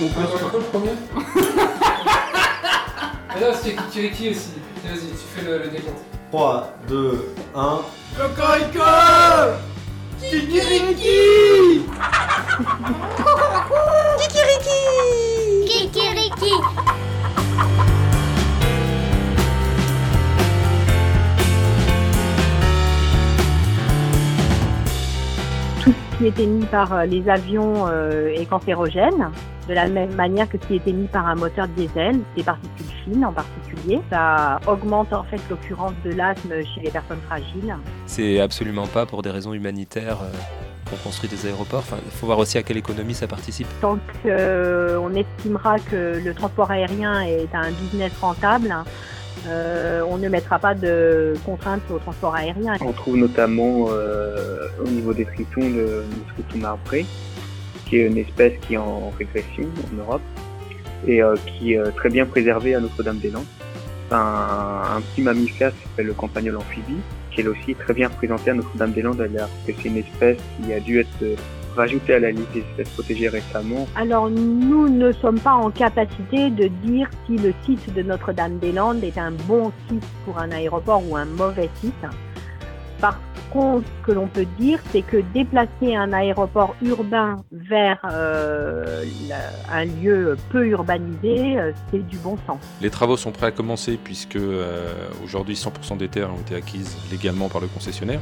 On peut se- le premier Mais non, c'était Kikiriki aussi. Vas-y, tu fais le, le décompte. 3, 2, 1. Kikiriki tout ce qui est émis par euh, les avions euh, est cancérogène, de la même manière que ce qui est émis par un moteur diesel, des particules fines en particulier. Ça augmente en fait l'occurrence de l'asthme chez les personnes fragiles. C'est absolument pas pour des raisons humanitaires euh, qu'on construit des aéroports. Enfin, il faut voir aussi à quelle économie ça participe. Tant qu'on estimera que le transport aérien est un business rentable, euh, on ne mettra pas de contraintes au transport aérien. On trouve notamment euh, au niveau des tritons le triton marbré, qui est une espèce qui est en régression en Europe et euh, qui est euh, très bien préservée à Notre-Dame-des-Landes. Un, un petit mammifère qui s'appelle le campagnol amphibie, qui est aussi très bien représenté à Notre-Dame-des-Landes alors que c'est une espèce qui a dû être euh, rajoutée à la liste des espèces protégées récemment. Alors nous ne sommes pas en capacité de dire si le site de Notre-Dame-des-Landes est un bon site pour un aéroport ou un mauvais site. Par contre, ce que l'on peut dire, c'est que déplacer un aéroport urbain vers euh, un lieu peu urbanisé, euh, c'est du bon sens. Les travaux sont prêts à commencer puisque euh, aujourd'hui 100% des terres ont été acquises légalement par le concessionnaire.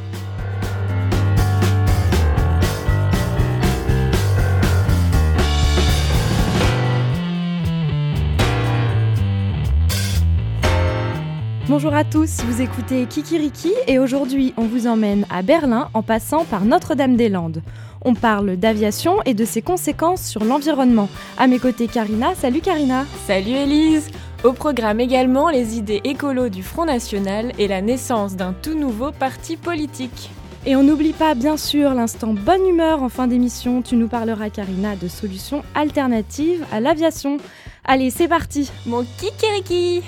Bonjour à tous, vous écoutez Kikiriki et aujourd'hui on vous emmène à Berlin en passant par Notre-Dame-des-Landes. On parle d'aviation et de ses conséquences sur l'environnement. À mes côtés Karina, salut Karina Salut Élise Au programme également les idées écolo du Front National et la naissance d'un tout nouveau parti politique. Et on n'oublie pas bien sûr l'instant bonne humeur en fin d'émission, tu nous parleras Karina de solutions alternatives à l'aviation. Allez c'est parti Mon kikiriki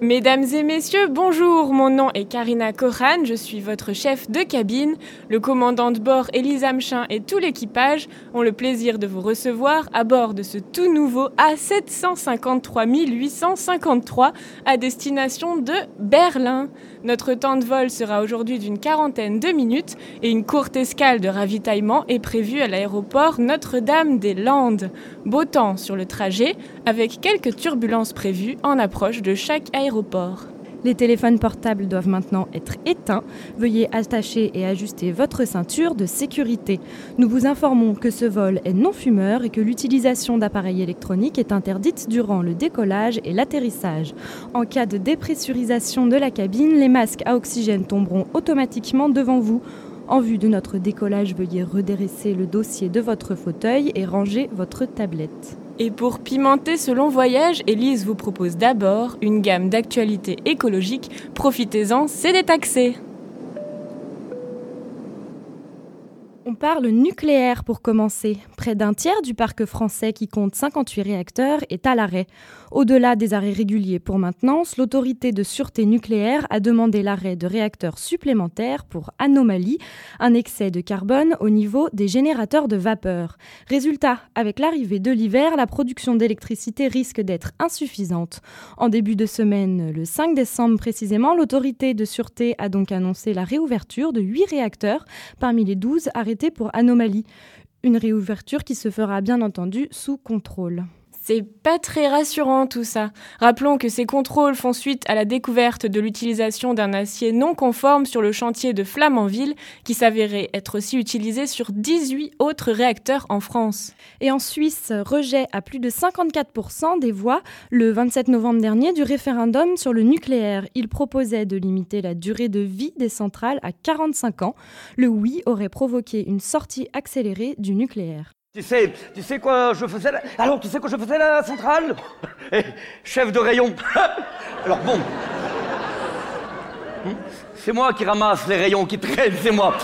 Mesdames et messieurs, bonjour, mon nom est Karina Koran, je suis votre chef de cabine. Le commandant de bord Elisa Mchin et tout l'équipage ont le plaisir de vous recevoir à bord de ce tout nouveau A753 853 à destination de Berlin. Notre temps de vol sera aujourd'hui d'une quarantaine de minutes et une courte escale de ravitaillement est prévue à l'aéroport Notre-Dame-des-Landes. Beau temps sur le trajet avec quelques turbulences prévues en approche de chaque aéroport. Les téléphones portables doivent maintenant être éteints. Veuillez attacher et ajuster votre ceinture de sécurité. Nous vous informons que ce vol est non fumeur et que l'utilisation d'appareils électroniques est interdite durant le décollage et l'atterrissage. En cas de dépressurisation de la cabine, les masques à oxygène tomberont automatiquement devant vous. En vue de notre décollage, veuillez redresser le dossier de votre fauteuil et ranger votre tablette. Et pour pimenter ce long voyage, Élise vous propose d'abord une gamme d'actualités écologiques. Profitez-en, c'est détaxé. On parle nucléaire pour commencer. Près d'un tiers du parc français qui compte 58 réacteurs est à l'arrêt. Au-delà des arrêts réguliers pour maintenance, l'autorité de sûreté nucléaire a demandé l'arrêt de réacteurs supplémentaires pour anomalie, un excès de carbone au niveau des générateurs de vapeur. Résultat, avec l'arrivée de l'hiver, la production d'électricité risque d'être insuffisante. En début de semaine, le 5 décembre précisément, l'autorité de sûreté a donc annoncé la réouverture de 8 réacteurs parmi les 12 arrêtés pour anomalie. Une réouverture qui se fera bien entendu sous contrôle. C'est pas très rassurant tout ça. Rappelons que ces contrôles font suite à la découverte de l'utilisation d'un acier non conforme sur le chantier de Flamanville, qui s'avérait être aussi utilisé sur 18 autres réacteurs en France. Et en Suisse, rejet à plus de 54% des voix le 27 novembre dernier du référendum sur le nucléaire. Il proposait de limiter la durée de vie des centrales à 45 ans. Le oui aurait provoqué une sortie accélérée du nucléaire. Tu sais, tu sais quoi je faisais là? Alors, tu sais quoi je faisais à la centrale? Eh, Chef de rayon. Alors bon. Hmm? C'est moi qui ramasse les rayons qui traînent, c'est moi.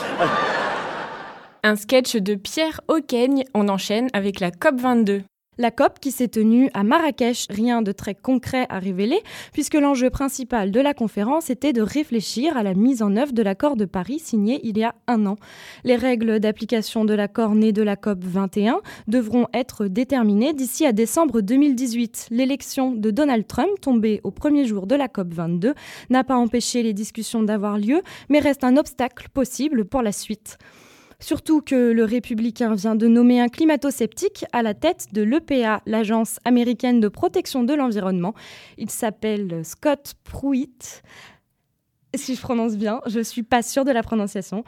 Un sketch de Pierre Auqueigne, on enchaîne avec la COP22. La COP qui s'est tenue à Marrakech, rien de très concret à révéler, puisque l'enjeu principal de la conférence était de réfléchir à la mise en œuvre de l'accord de Paris signé il y a un an. Les règles d'application de l'accord né de la COP 21 devront être déterminées d'ici à décembre 2018. L'élection de Donald Trump, tombée au premier jour de la COP 22, n'a pas empêché les discussions d'avoir lieu, mais reste un obstacle possible pour la suite. Surtout que le républicain vient de nommer un climato-sceptique à la tête de l'EPA, l'Agence américaine de protection de l'environnement. Il s'appelle Scott Pruitt si je prononce bien, je suis pas sûre de la prononciation.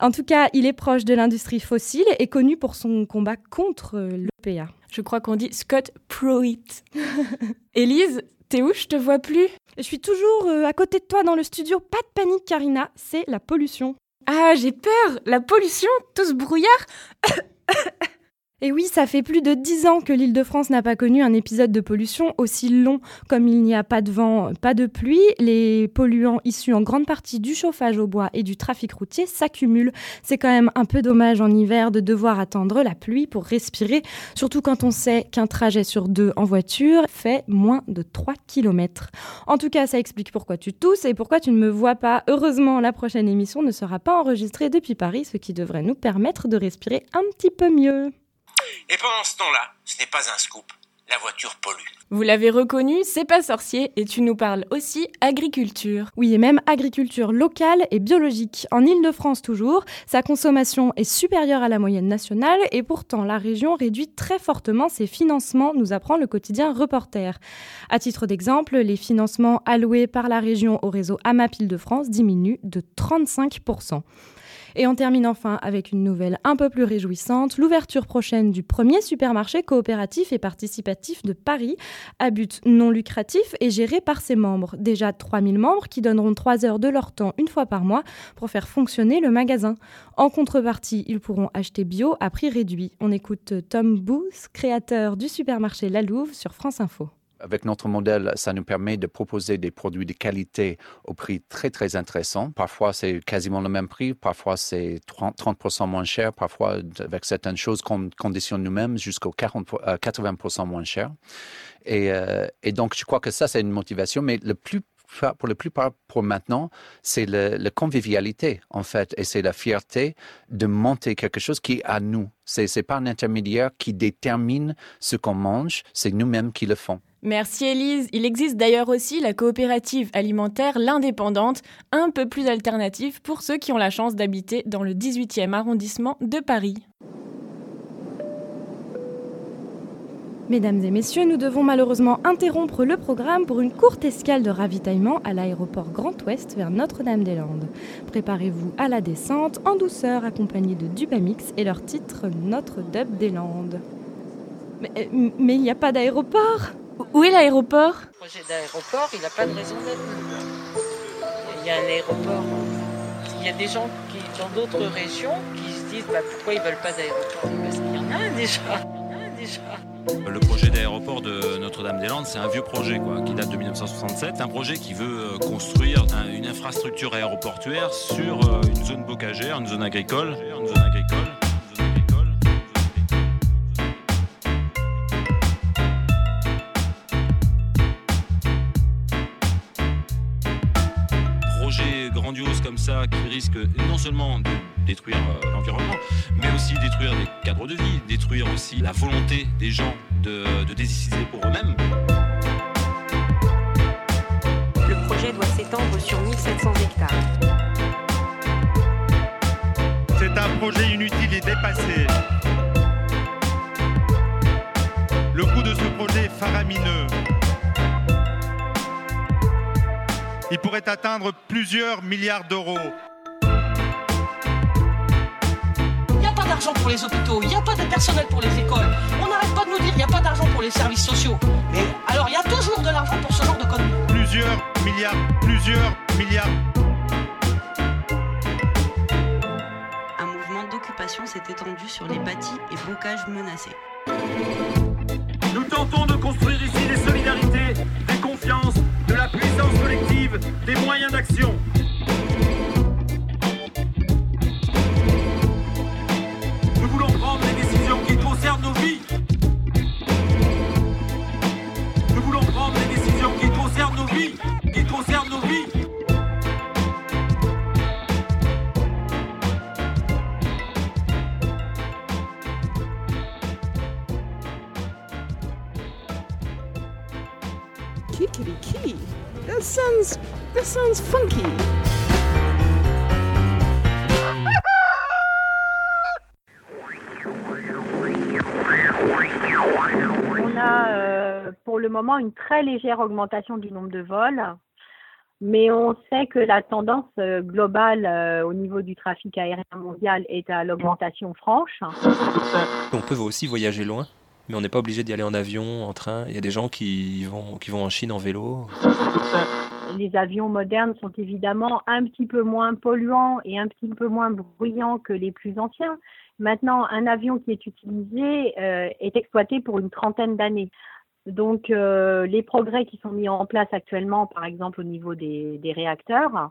En tout cas, il est proche de l'industrie fossile et connu pour son combat contre l'EPA. Je crois qu'on dit Scott Pruitt. Élise, t'es où? Je te vois plus. Je suis toujours euh, à côté de toi dans le studio. Pas de panique, Karina, c'est la pollution. Ah, j'ai peur. La pollution Tout ce brouillard Et oui, ça fait plus de dix ans que l'île de France n'a pas connu un épisode de pollution aussi long. Comme il n'y a pas de vent, pas de pluie, les polluants issus en grande partie du chauffage au bois et du trafic routier s'accumulent. C'est quand même un peu dommage en hiver de devoir attendre la pluie pour respirer, surtout quand on sait qu'un trajet sur deux en voiture fait moins de 3 km. En tout cas, ça explique pourquoi tu tousses et pourquoi tu ne me vois pas. Heureusement, la prochaine émission ne sera pas enregistrée depuis Paris, ce qui devrait nous permettre de respirer un petit peu mieux. Et pendant ce temps-là, ce n'est pas un scoop, la voiture pollue. Vous l'avez reconnu, c'est pas sorcier et tu nous parles aussi agriculture. Oui, et même agriculture locale et biologique. En Île-de-France toujours, sa consommation est supérieure à la moyenne nationale et pourtant la région réduit très fortement ses financements, nous apprend le quotidien Reporter. À titre d'exemple, les financements alloués par la région au réseau AMAP Île-de-France diminuent de 35%. Et on termine enfin avec une nouvelle un peu plus réjouissante, l'ouverture prochaine du premier supermarché coopératif et participatif de Paris, à but non lucratif et géré par ses membres. Déjà 3000 membres qui donneront 3 heures de leur temps une fois par mois pour faire fonctionner le magasin. En contrepartie, ils pourront acheter bio à prix réduit. On écoute Tom Booth, créateur du supermarché La Louve sur France Info. Avec notre modèle, ça nous permet de proposer des produits de qualité au prix très, très intéressant. Parfois, c'est quasiment le même prix, parfois, c'est 30%, moins cher, parfois, avec certaines choses qu'on conditionne nous-mêmes, jusqu'au 80% moins cher. Et, euh, et, donc, je crois que ça, c'est une motivation, mais le plus pour la plupart, pour maintenant, c'est la convivialité, en fait, et c'est la fierté de monter quelque chose qui est à nous. Ce n'est pas un intermédiaire qui détermine ce qu'on mange, c'est nous-mêmes qui le font. Merci Elise. Il existe d'ailleurs aussi la coopérative alimentaire L'Indépendante, un peu plus alternative pour ceux qui ont la chance d'habiter dans le 18e arrondissement de Paris. Mesdames et messieurs, nous devons malheureusement interrompre le programme pour une courte escale de ravitaillement à l'aéroport Grand Ouest vers Notre-Dame-des-Landes. Préparez-vous à la descente en douceur accompagnée de Dubamix et leur titre Notre-Dame-des-Landes. Mais euh, il n'y a pas d'aéroport? Où est l'aéroport? Le projet d'aéroport, il n'a pas de raison d'être. Il y a un aéroport. Il y a des gens qui, dans d'autres régions qui se disent bah, pourquoi ils ne veulent pas d'aéroport? Parce qu'il y en a un déjà. Il y en a un déjà. Le projet d'aéroport de Notre-Dame-des-Landes, c'est un vieux projet quoi, qui date de 1967. Un projet qui veut euh, construire une infrastructure aéroportuaire sur euh, une zone bocagère, une zone agricole. Une zone agricole. Ça qui risque non seulement de détruire euh, l'environnement, mais aussi détruire des cadres de vie, détruire aussi la volonté des gens de, de décider pour eux-mêmes. Le projet doit s'étendre sur 1700 hectares. C'est un projet inutile et dépassé. Le coût de ce projet est faramineux. Il pourrait atteindre plusieurs milliards d'euros. d'argent pour les hôpitaux, il n'y a pas de personnel pour les écoles. On n'arrête pas de nous dire qu'il n'y a pas d'argent pour les services sociaux. Mais alors il y a toujours de l'argent pour ce genre de conneries. Plusieurs milliards, plusieurs milliards. Un mouvement d'occupation s'est étendu sur les bâtis et bocages menacés. Nous tentons de construire ici des solidarités, des de la puissance collective, des moyens d'action. Sounds that sounds funky. On a euh, pour le moment une très légère augmentation du nombre de vols, mais on sait que la tendance euh, globale euh, au niveau du trafic aérien mondial est à l'augmentation franche. On peut aussi voyager loin, mais on n'est pas obligé d'y aller en avion, en train. Il y a des gens qui vont, qui vont en Chine en vélo. Les avions modernes sont évidemment un petit peu moins polluants et un petit peu moins bruyants que les plus anciens. Maintenant, un avion qui est utilisé euh, est exploité pour une trentaine d'années. Donc, euh, les progrès qui sont mis en place actuellement, par exemple au niveau des, réacteurs,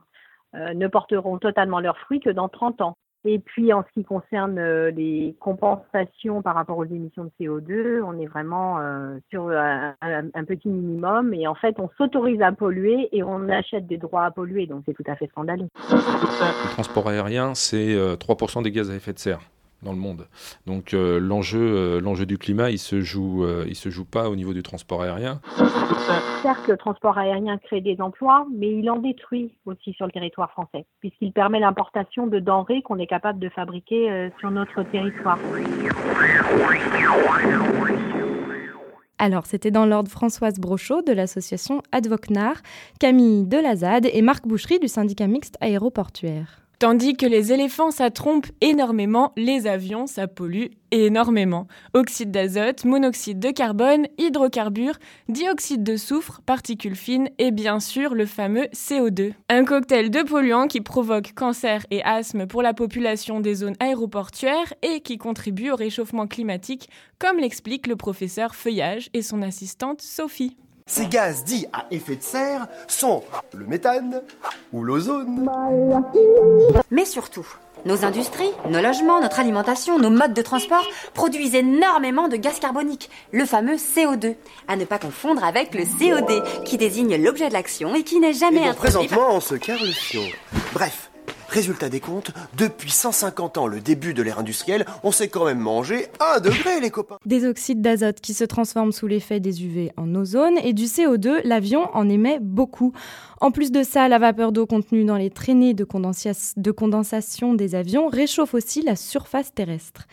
euh, ne porteront totalement leurs fruits que dans 30 ans. Et puis, en ce qui concerne euh, les compensations par rapport aux émissions de CO2, on est vraiment euh, sur un, un- petit minimum. Et en fait, on s'autorise à polluer et on achète des droits à polluer. Donc, c'est tout à fait scandaleux. Le transport aérien, c'est euh, 3% des gaz à effet de serre dans le monde. Donc euh, l'enjeu, euh, l'enjeu du climat, il se joue, euh, il se joue pas au niveau du transport aérien. Certes, le transport aérien crée des emplois, mais il en détruit aussi sur le territoire français, puisqu'il permet l'importation de denrées qu'on est capable de fabriquer euh, sur notre territoire. Alors, c'était dans l'ordre Françoise Brochot de l'association Advocnar, Camille Delazade et Marc Boucherie du syndicat mixte aéroportuaire. Tandis que les éléphants, ça trompe énormément, les avions, ça pollue énormément. Oxyde d'azote, monoxyde de carbone, hydrocarbures, dioxyde de soufre, particules fines et bien sûr le fameux CO2. Un cocktail de polluants qui provoque cancer et asthme pour la population des zones aéroportuaires et qui contribue au réchauffement climatique, comme l'explique le professeur Feuillage et son assistante Sophie. Ces gaz dits à effet de serre sont le méthane ou l'ozone. Mais surtout, nos industries, nos logements, notre alimentation, nos modes de transport produisent énormément de gaz carbonique, le fameux CO2, à ne pas confondre avec le COD, qui désigne l'objet de l'action et qui n'est jamais Et donc introduit. présentement, on se carre le fion. Bref, résultat des comptes, depuis 150 ans, le début de l'ère industrielle, on s'est quand même mangé un degré, les copains. Des oxydes d'azote qui se transforment sous l'effet des UV en ozone et du CO2, l'avion en émet beaucoup. En plus de ça, la vapeur d'eau contenue dans les traînées de, condensia- de condensation des avions réchauffe aussi la surface terrestre.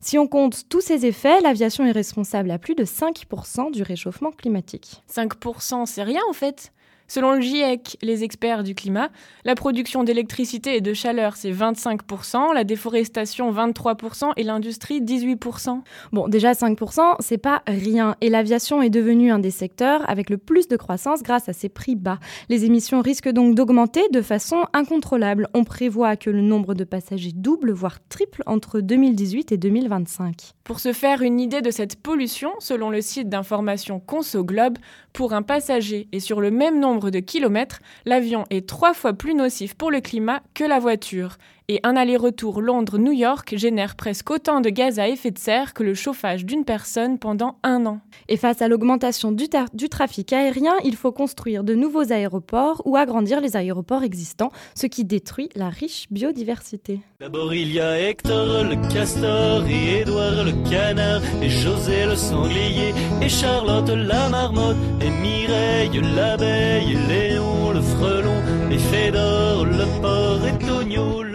Si on compte tous ces effets, l'aviation est responsable à plus de 5% du réchauffement climatique. 5%, c'est rien en fait. Selon le GIEC, les experts du climat, la production d'électricité et de chaleur, c'est 25%, la déforestation, 23% et l'industrie, 18%. Bon, déjà 5%, c'est pas rien. Et l'aviation est devenue un des secteurs avec le plus de croissance grâce à ses prix bas. Les émissions risquent donc d'augmenter de façon incontrôlable. On prévoit que le nombre de passagers double, voire triple entre 2018 et 2025. Pour se faire une idée de cette pollution, selon le site d'information Conso Globe, pour un passager et sur le même nombre de kilomètres, l'avion est trois fois plus nocif pour le climat que la voiture. Et un aller-retour Londres-New York génère presque autant de gaz à effet de serre que le chauffage d'une personne pendant un an. Et face à l'augmentation du, trafic aérien, il faut construire de nouveaux aéroports ou agrandir les aéroports existants, ce qui détruit la riche biodiversité. D'abord il y a Hector le castor et Édouard le canard et José le sanglier et Charlotte la marmotte et Mireille l'abeille et Léon le frelon et Fédor le porc et Tonio le.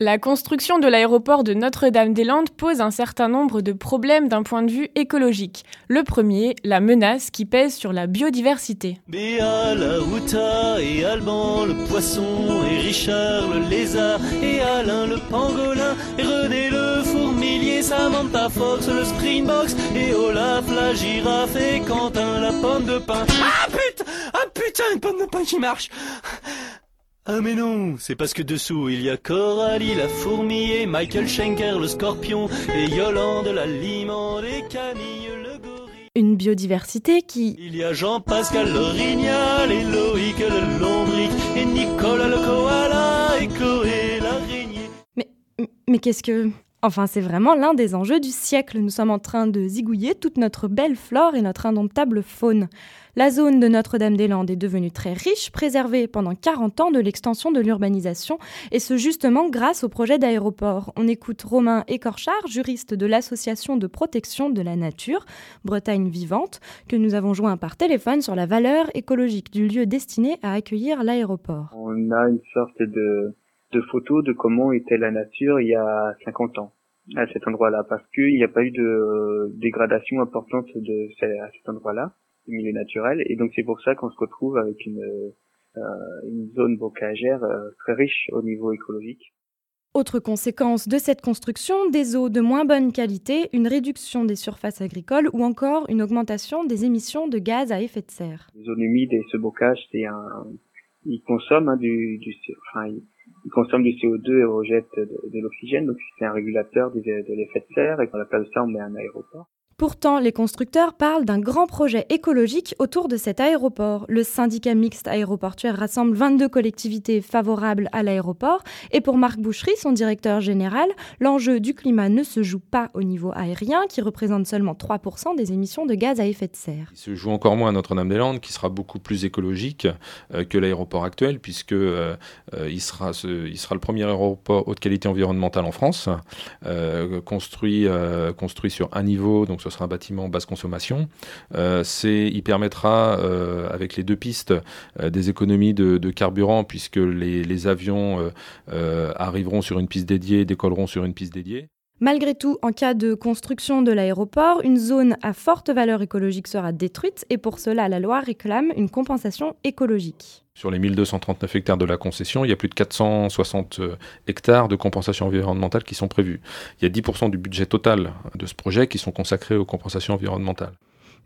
La construction de l'aéroport de Notre-Dame-des-Landes pose un certain nombre de problèmes d'un point de vue écologique. Le premier, la menace qui pèse sur la biodiversité. Béa la Ruta et Alban le poisson et Richard le lézard et Alain le pangolin et René le fourmilier, Samantha Fox le springbox et Olaf la girafe et Quentin la pomme de pin. Ah putain Ah putain une pomme de pin qui marche ah mais non, c'est parce que dessous il y a Coralie la fourmi et Michael Schenker le scorpion et Yolande la limande et Camille le gorille. Une biodiversité qui... Il y a Jean-Pascal l'orignal et Loïc le lombric et Nicolas le koala et Chloé l'araignée. Mais, mais qu'est-ce que... Enfin, c'est vraiment l'un des enjeux du siècle. Nous sommes en train de zigouiller toute notre belle flore et notre indomptable faune. La zone de Notre-Dame-des-Landes est devenue très riche, préservée pendant 40 ans de l'extension de l'urbanisation, et ce justement grâce au projet d'aéroport. On écoute Romain Écorchard, juriste de l'Association de protection de la nature, Bretagne vivante, que nous avons joint par téléphone sur la valeur écologique du lieu destiné à accueillir l'aéroport. On a une sorte de, photo de comment était la nature il y a 50 ans à cet endroit-là, parce qu'il n'y a pas eu de dégradation importante de, à cet endroit-là milieu naturel. Et donc c'est pour ça qu'on se retrouve avec une, euh, une zone bocagère euh, très riche au niveau écologique. Autre conséquence de cette construction, des eaux de moins bonne qualité, une réduction des surfaces agricoles ou encore une augmentation des émissions de gaz à effet de serre. Les zones humides et ce bocage, c'est un, ils consomment hein, du, du, enfin, ils consomment du CO2 et rejettent de, de l'oxygène, donc c'est un régulateur de, de l'effet de serre. Et quand la place de ça, on met un aéroport. Pourtant, les constructeurs parlent d'un grand projet écologique autour de cet aéroport. Le syndicat mixte aéroportuaire rassemble 22 collectivités favorables à l'aéroport. Et pour Marc Bouchery, son directeur général, l'enjeu du climat ne se joue pas au niveau aérien, qui représente seulement 3% des émissions de gaz à effet de serre. Il se joue encore moins à Notre-Dame-des-Landes, qui sera beaucoup plus écologique euh, que l'aéroport actuel, puisque euh, euh, il, sera le premier aéroport haute qualité environnementale en France, construit, construit sur un niveau, donc ce sera un bâtiment basse consommation. Euh, il permettra, euh, avec les deux pistes, euh, des économies de, carburant, puisque les, les avions arriveront sur une piste dédiée, décolleront sur une piste dédiée. Malgré tout, en cas de construction de l'aéroport, une zone à forte valeur écologique sera détruite et pour cela, la loi réclame une compensation écologique. Sur les 1239 hectares de la concession, il y a plus de 460 euh, hectares de compensation environnementale qui sont prévus. Il y a 10% du budget total de ce projet qui sont consacrés aux compensations environnementales.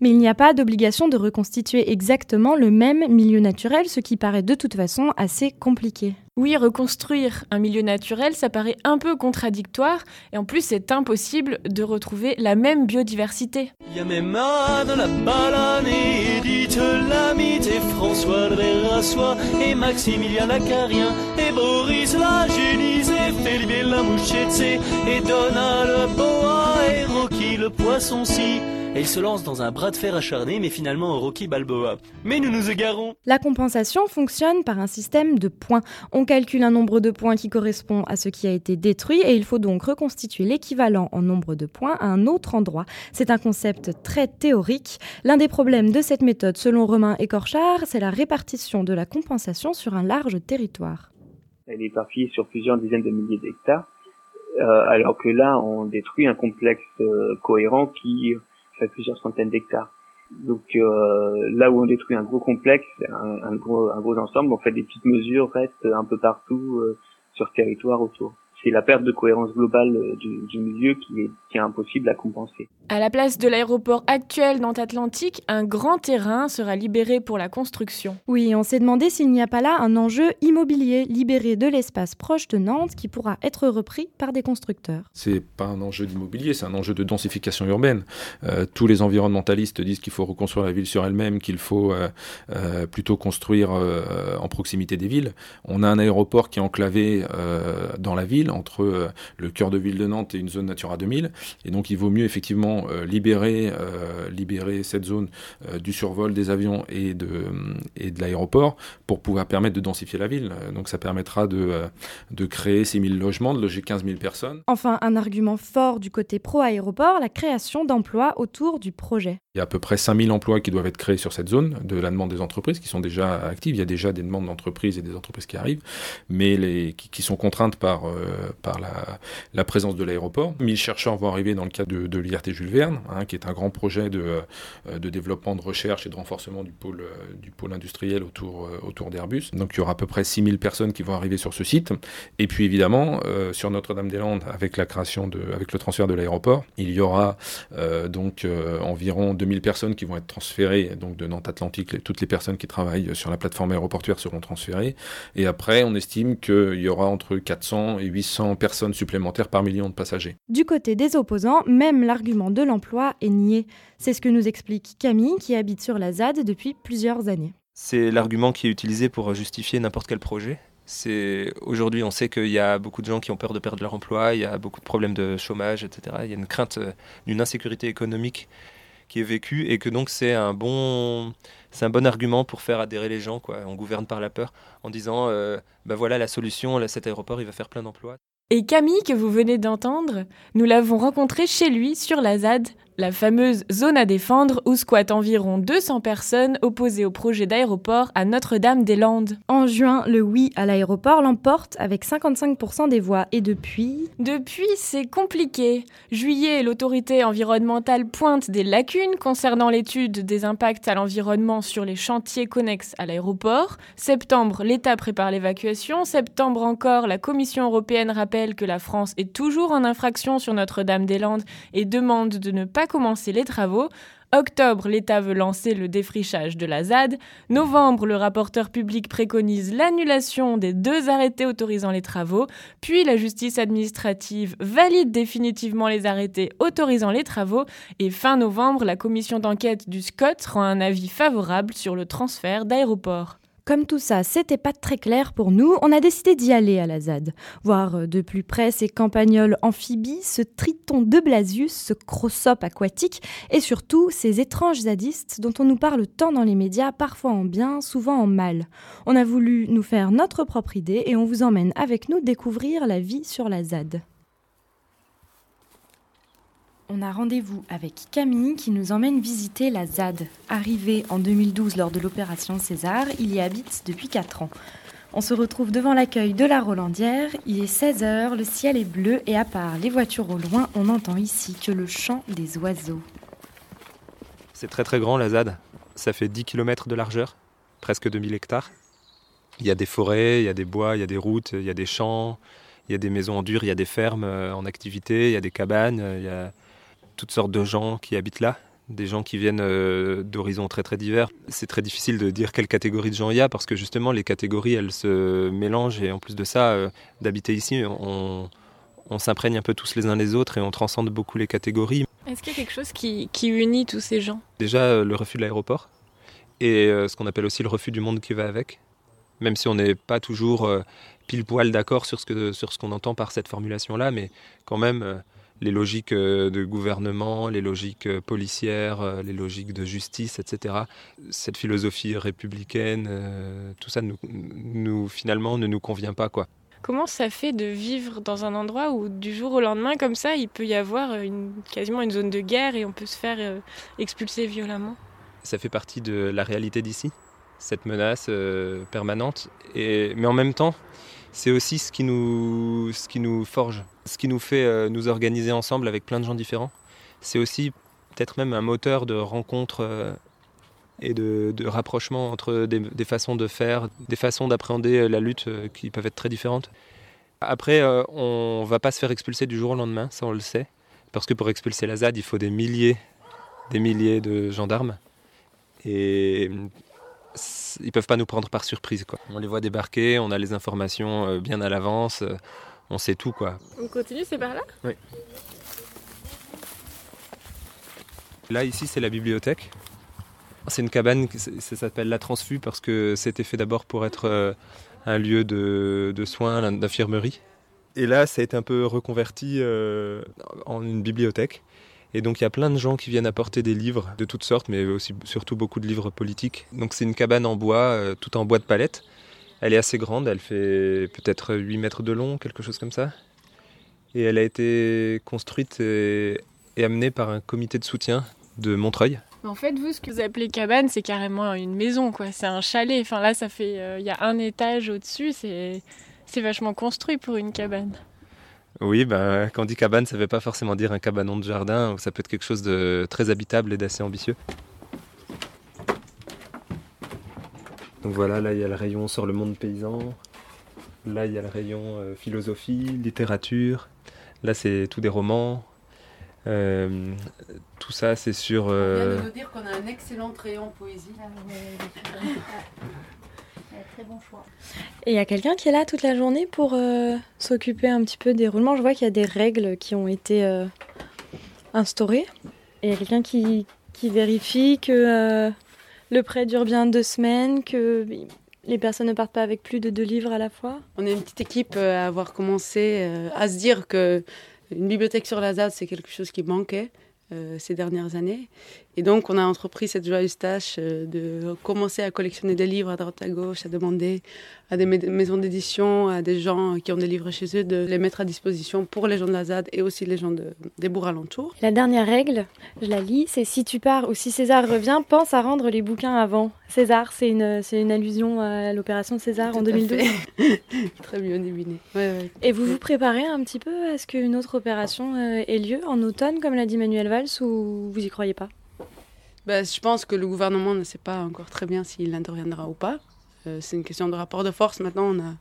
Mais il n'y a pas d'obligation de reconstituer exactement le même milieu naturel, ce qui paraît de toute façon assez compliqué. Oui, reconstruire un milieu naturel, ça paraît un peu contradictoire, et en plus c'est impossible de retrouver la même biodiversité. Il y a même Anne la balane, Edith Lamite, et François le Verrassois, et Maximilien Lacarien, et Boris la Génise, et Felipe la Mouchette, et Donald le Boa, et Rocky le Poisson-ci et il se lance dans un bras de fer acharné, mais finalement au Rocky Balboa. Mais nous nous égarons La compensation fonctionne par un système de points. On calcule un nombre de points qui correspond à ce qui a été détruit et il faut donc reconstituer l'équivalent en nombre de points à un autre endroit. C'est un concept très théorique. L'un des problèmes de cette méthode, selon Romain Écorchard, c'est la répartition de la compensation sur un large territoire. Elle est éparpillée sur plusieurs dizaines de milliers d'hectares, euh, alors que là, on détruit un complexe euh, cohérent qui plusieurs centaines d'hectares. Donc euh, là où on détruit un gros complexe, un, gros, un gros ensemble, on fait des petites mesures, restent un peu partout euh, sur le territoire autour c'est la perte de cohérence globale euh, du, milieu qui est, qui est, impossible à compenser. À la place de l'aéroport actuel Nantes-Atlantique, un grand terrain sera libéré pour la construction. Oui, on s'est demandé s'il n'y a pas là un enjeu immobilier libéré de l'espace proche de Nantes qui pourra être repris par des constructeurs. C'est pas un enjeu d'immobilier, c'est un enjeu de densification urbaine. Euh, tous les environnementalistes disent qu'il faut reconstruire la ville sur elle-même, qu'il faut euh, plutôt construire en proximité des villes. On a un aéroport qui est enclavé dans la ville entre euh, le cœur de ville de Nantes et une zone Natura 2000. Et donc il vaut mieux effectivement euh, libérer, euh, libérer cette zone du survol des avions et de, l'aéroport pour pouvoir permettre de densifier la ville. Donc ça permettra de, de créer 6 000 logements, de loger 15 000 personnes. Enfin, un argument fort du côté pro-aéroport, la création d'emplois autour du projet. Il y a à peu près 5000 emplois qui doivent être créés sur cette zone de la demande des entreprises qui sont déjà actives. Il y a déjà des demandes d'entreprises et des entreprises qui arrivent, mais qui, sont contraintes par, euh, la, présence de l'aéroport. 1000 chercheurs vont arriver dans le cadre de, de l'IRT Jules Verne, hein, qui est un grand projet de, euh, de développement, de recherche et de renforcement du pôle, euh, industriel autour, d'Airbus. Donc il y aura à peu près 6000 personnes qui vont arriver sur ce site. Et puis évidemment, sur Notre-Dame-des-Landes, avec la création avec le transfert de l'aéroport, il y aura donc environ 2000 personnes qui vont être transférées, donc de Nantes Atlantique, toutes les personnes qui travaillent sur la plateforme aéroportuaire seront transférées. Et après, on estime qu'il y aura entre 400 et 800 personnes supplémentaires par million de passagers. Du côté des opposants, même l'argument de l'emploi est nié. C'est ce que nous explique Camille, qui habite sur la ZAD depuis plusieurs années. C'est l'argument qui est utilisé pour justifier n'importe quel projet. C'est aujourd'hui, on sait qu'il y a beaucoup de gens qui ont peur de perdre leur emploi, il y a beaucoup de problèmes de chômage, etc. Il y a une crainte euh, d'une insécurité économique qui est vécue et que donc c'est un bon, c'est un bon argument pour faire adhérer les gens. Quoi. On gouverne par la peur en disant, euh, ben voilà la solution, cet aéroport, il va faire plein d'emplois. Et Camille, que vous venez d'entendre, nous l'avons rencontré chez lui sur la ZAD, la fameuse zone à défendre où squattent environ 200 personnes opposées au projet d'aéroport à Notre-Dame-des-Landes. En juin, le oui à l'aéroport l'emporte avec 55% des voix. Et depuis? Depuis, c'est compliqué. Juillet, l'autorité environnementale pointe des lacunes concernant l'étude des impacts à l'environnement sur les chantiers connexes à l'aéroport. Septembre, l'État prépare l'évacuation. Septembre encore, la Commission européenne rappelle que la France est toujours en infraction sur Notre-Dame-des-Landes et demande de ne pas commencer les travaux. Octobre, l'État veut lancer le défrichage de la ZAD. Novembre, le rapporteur public préconise l'annulation des deux arrêtés autorisant les travaux. Puis la justice administrative valide définitivement les arrêtés autorisant les travaux. Et fin novembre, la commission d'enquête du SCOT rend un avis favorable sur le transfert d'aéroports. Comme tout ça, c'était pas très clair pour nous, on a décidé d'y aller à la ZAD. Voir euh, de plus près ces campagnols amphibies, ce triton de Blasius, ce crossop aquatique, et surtout ces étranges zadistes dont on nous parle tant dans les médias, parfois en bien, souvent en mal. On a voulu nous faire notre propre idée et on vous emmène avec nous découvrir la vie sur la ZAD. On a rendez-vous avec Camille qui nous emmène visiter la ZAD. Arrivée en 2012 lors de l'opération César, il y habite depuis 4 ans. On se retrouve devant l'accueil de la Rolandière, il est 16h, le ciel est bleu et à part les voitures au loin, on n'entend ici que le chant des oiseaux. C'est très très grand la ZAD, ça fait 10 km de largeur, presque 2000 hectares. Il y a des forêts, il y a des bois, il y a des routes, il y a des champs, il y a des maisons en dur, il y a des fermes euh, en activité, il y a des cabanes, euh, toutes sortes de gens qui habitent là, des gens qui viennent euh, d'horizons très très divers. C'est très difficile de dire quelle catégorie de gens il y a parce que justement les catégories elles se mélangent et en plus de ça, euh, d'habiter ici, on, on s'imprègne un peu tous les uns les autres et on transcende beaucoup les catégories. Est-ce qu'il y a quelque chose qui, qui unit tous ces gens? Déjà euh, le refus de l'aéroport et ce qu'on appelle aussi le refus du monde qui va avec, même si on n'est pas toujours pile poil d'accord sur ce qu'on entend par cette formulation-là, mais quand même les logiques euh, de gouvernement, les logiques euh, policières, euh, les logiques de justice, etc. Cette philosophie républicaine, tout ça nous, nous finalement ne nous convient pas quoi. Comment ça fait de vivre dans un endroit où du jour au lendemain, comme ça, il peut y avoir une, quasiment une zone de guerre et on peut se faire expulser violemment? Ça fait partie de la réalité d'ici, cette menace permanente. Et, mais en même temps, c'est aussi ce qui, nous, forge, ce qui nous fait euh, nous organiser ensemble avec plein de gens différents. C'est aussi peut-être même un moteur de rencontre euh, et de, rapprochement entre des, façons de faire, des façons d'appréhender euh, la lutte qui peuvent être très différentes. Après, on va pas se faire expulser du jour au lendemain, ça on le sait, parce que pour expulser la ZAD, il faut des milliers, des milliers de gendarmes. Et ils peuvent pas nous prendre par surprise. Quoi. On les voit débarquer, on a les informations euh, bien à l'avance, euh, on sait tout. Quoi. On continue, c'est par là? Oui. Là, ici, c'est la bibliothèque. C'est une cabane, ça s'appelle la Transfu parce que c'était fait d'abord pour être euh, un lieu de, de soins, d'infirmerie. Et là, ça a été un peu reconverti euh, en une bibliothèque. Et donc, il y a plein de gens qui viennent apporter des livres de toutes sortes, mais aussi surtout beaucoup de livres politiques. Donc, c'est une cabane en bois, euh, tout en bois de palette. Elle est assez grande, elle fait peut-être 8 mètres de long, quelque chose comme ça. Et elle a été construite et, amenée par un comité de soutien de Montreuil. En fait, vous, ce que vous appelez cabane, c'est carrément une maison, quoi. C'est un chalet. Enfin, là, ça fait. euh, Il y a un étage au-dessus. C'est vachement construit pour une cabane. Oui, ben, quand on dit cabane, ça ne veut pas forcément dire un cabanon de jardin, ça peut être quelque chose de très habitable et d'assez ambitieux. Donc voilà, là il y a le rayon sur le monde paysan, là il y a le rayon euh, philosophie, littérature, là c'est tout des romans, Euh, tout ça c'est sur... On vient euh, de nous dire qu'on a un excellent rayon poésie. Très bon choix. Et il y a quelqu'un qui est là toute la journée pour euh, s'occuper un petit peu des roulements. Je vois qu'il y a des règles qui ont été euh, instaurées. Et il y a quelqu'un qui, qui vérifie que euh, le prêt dure bien deux semaines, que Les personnes ne partent pas avec plus de deux livres à la fois On est une petite équipe à avoir commencé à se dire que une bibliothèque sur la ZAD, c'est quelque chose qui manquait. Euh, ces dernières années. Et donc, on a entrepris cette joyeuse tâche euh, de commencer à collectionner des livres à droite à gauche, à demander à des maisons d'édition, à des gens qui ont des livres chez eux, de les mettre à disposition pour les gens de la ZAD et aussi les gens des bourgs alentours. La dernière règle, je la lis, c'est si tu pars ou si César revient, pense à rendre les bouquins avant. César, c'est une, c'est une allusion à l'opération César en 2002. Très bien deviné. Et vous vous préparez un petit peu à ce qu'une autre opération euh, ait lieu en automne, comme l'a dit Manuel Valls, ou vous y croyez pas? Ben, Je pense que le gouvernement ne sait pas encore très bien s'il interviendra ou pas. Euh, c'est une question de rapport de force. Maintenant, on a,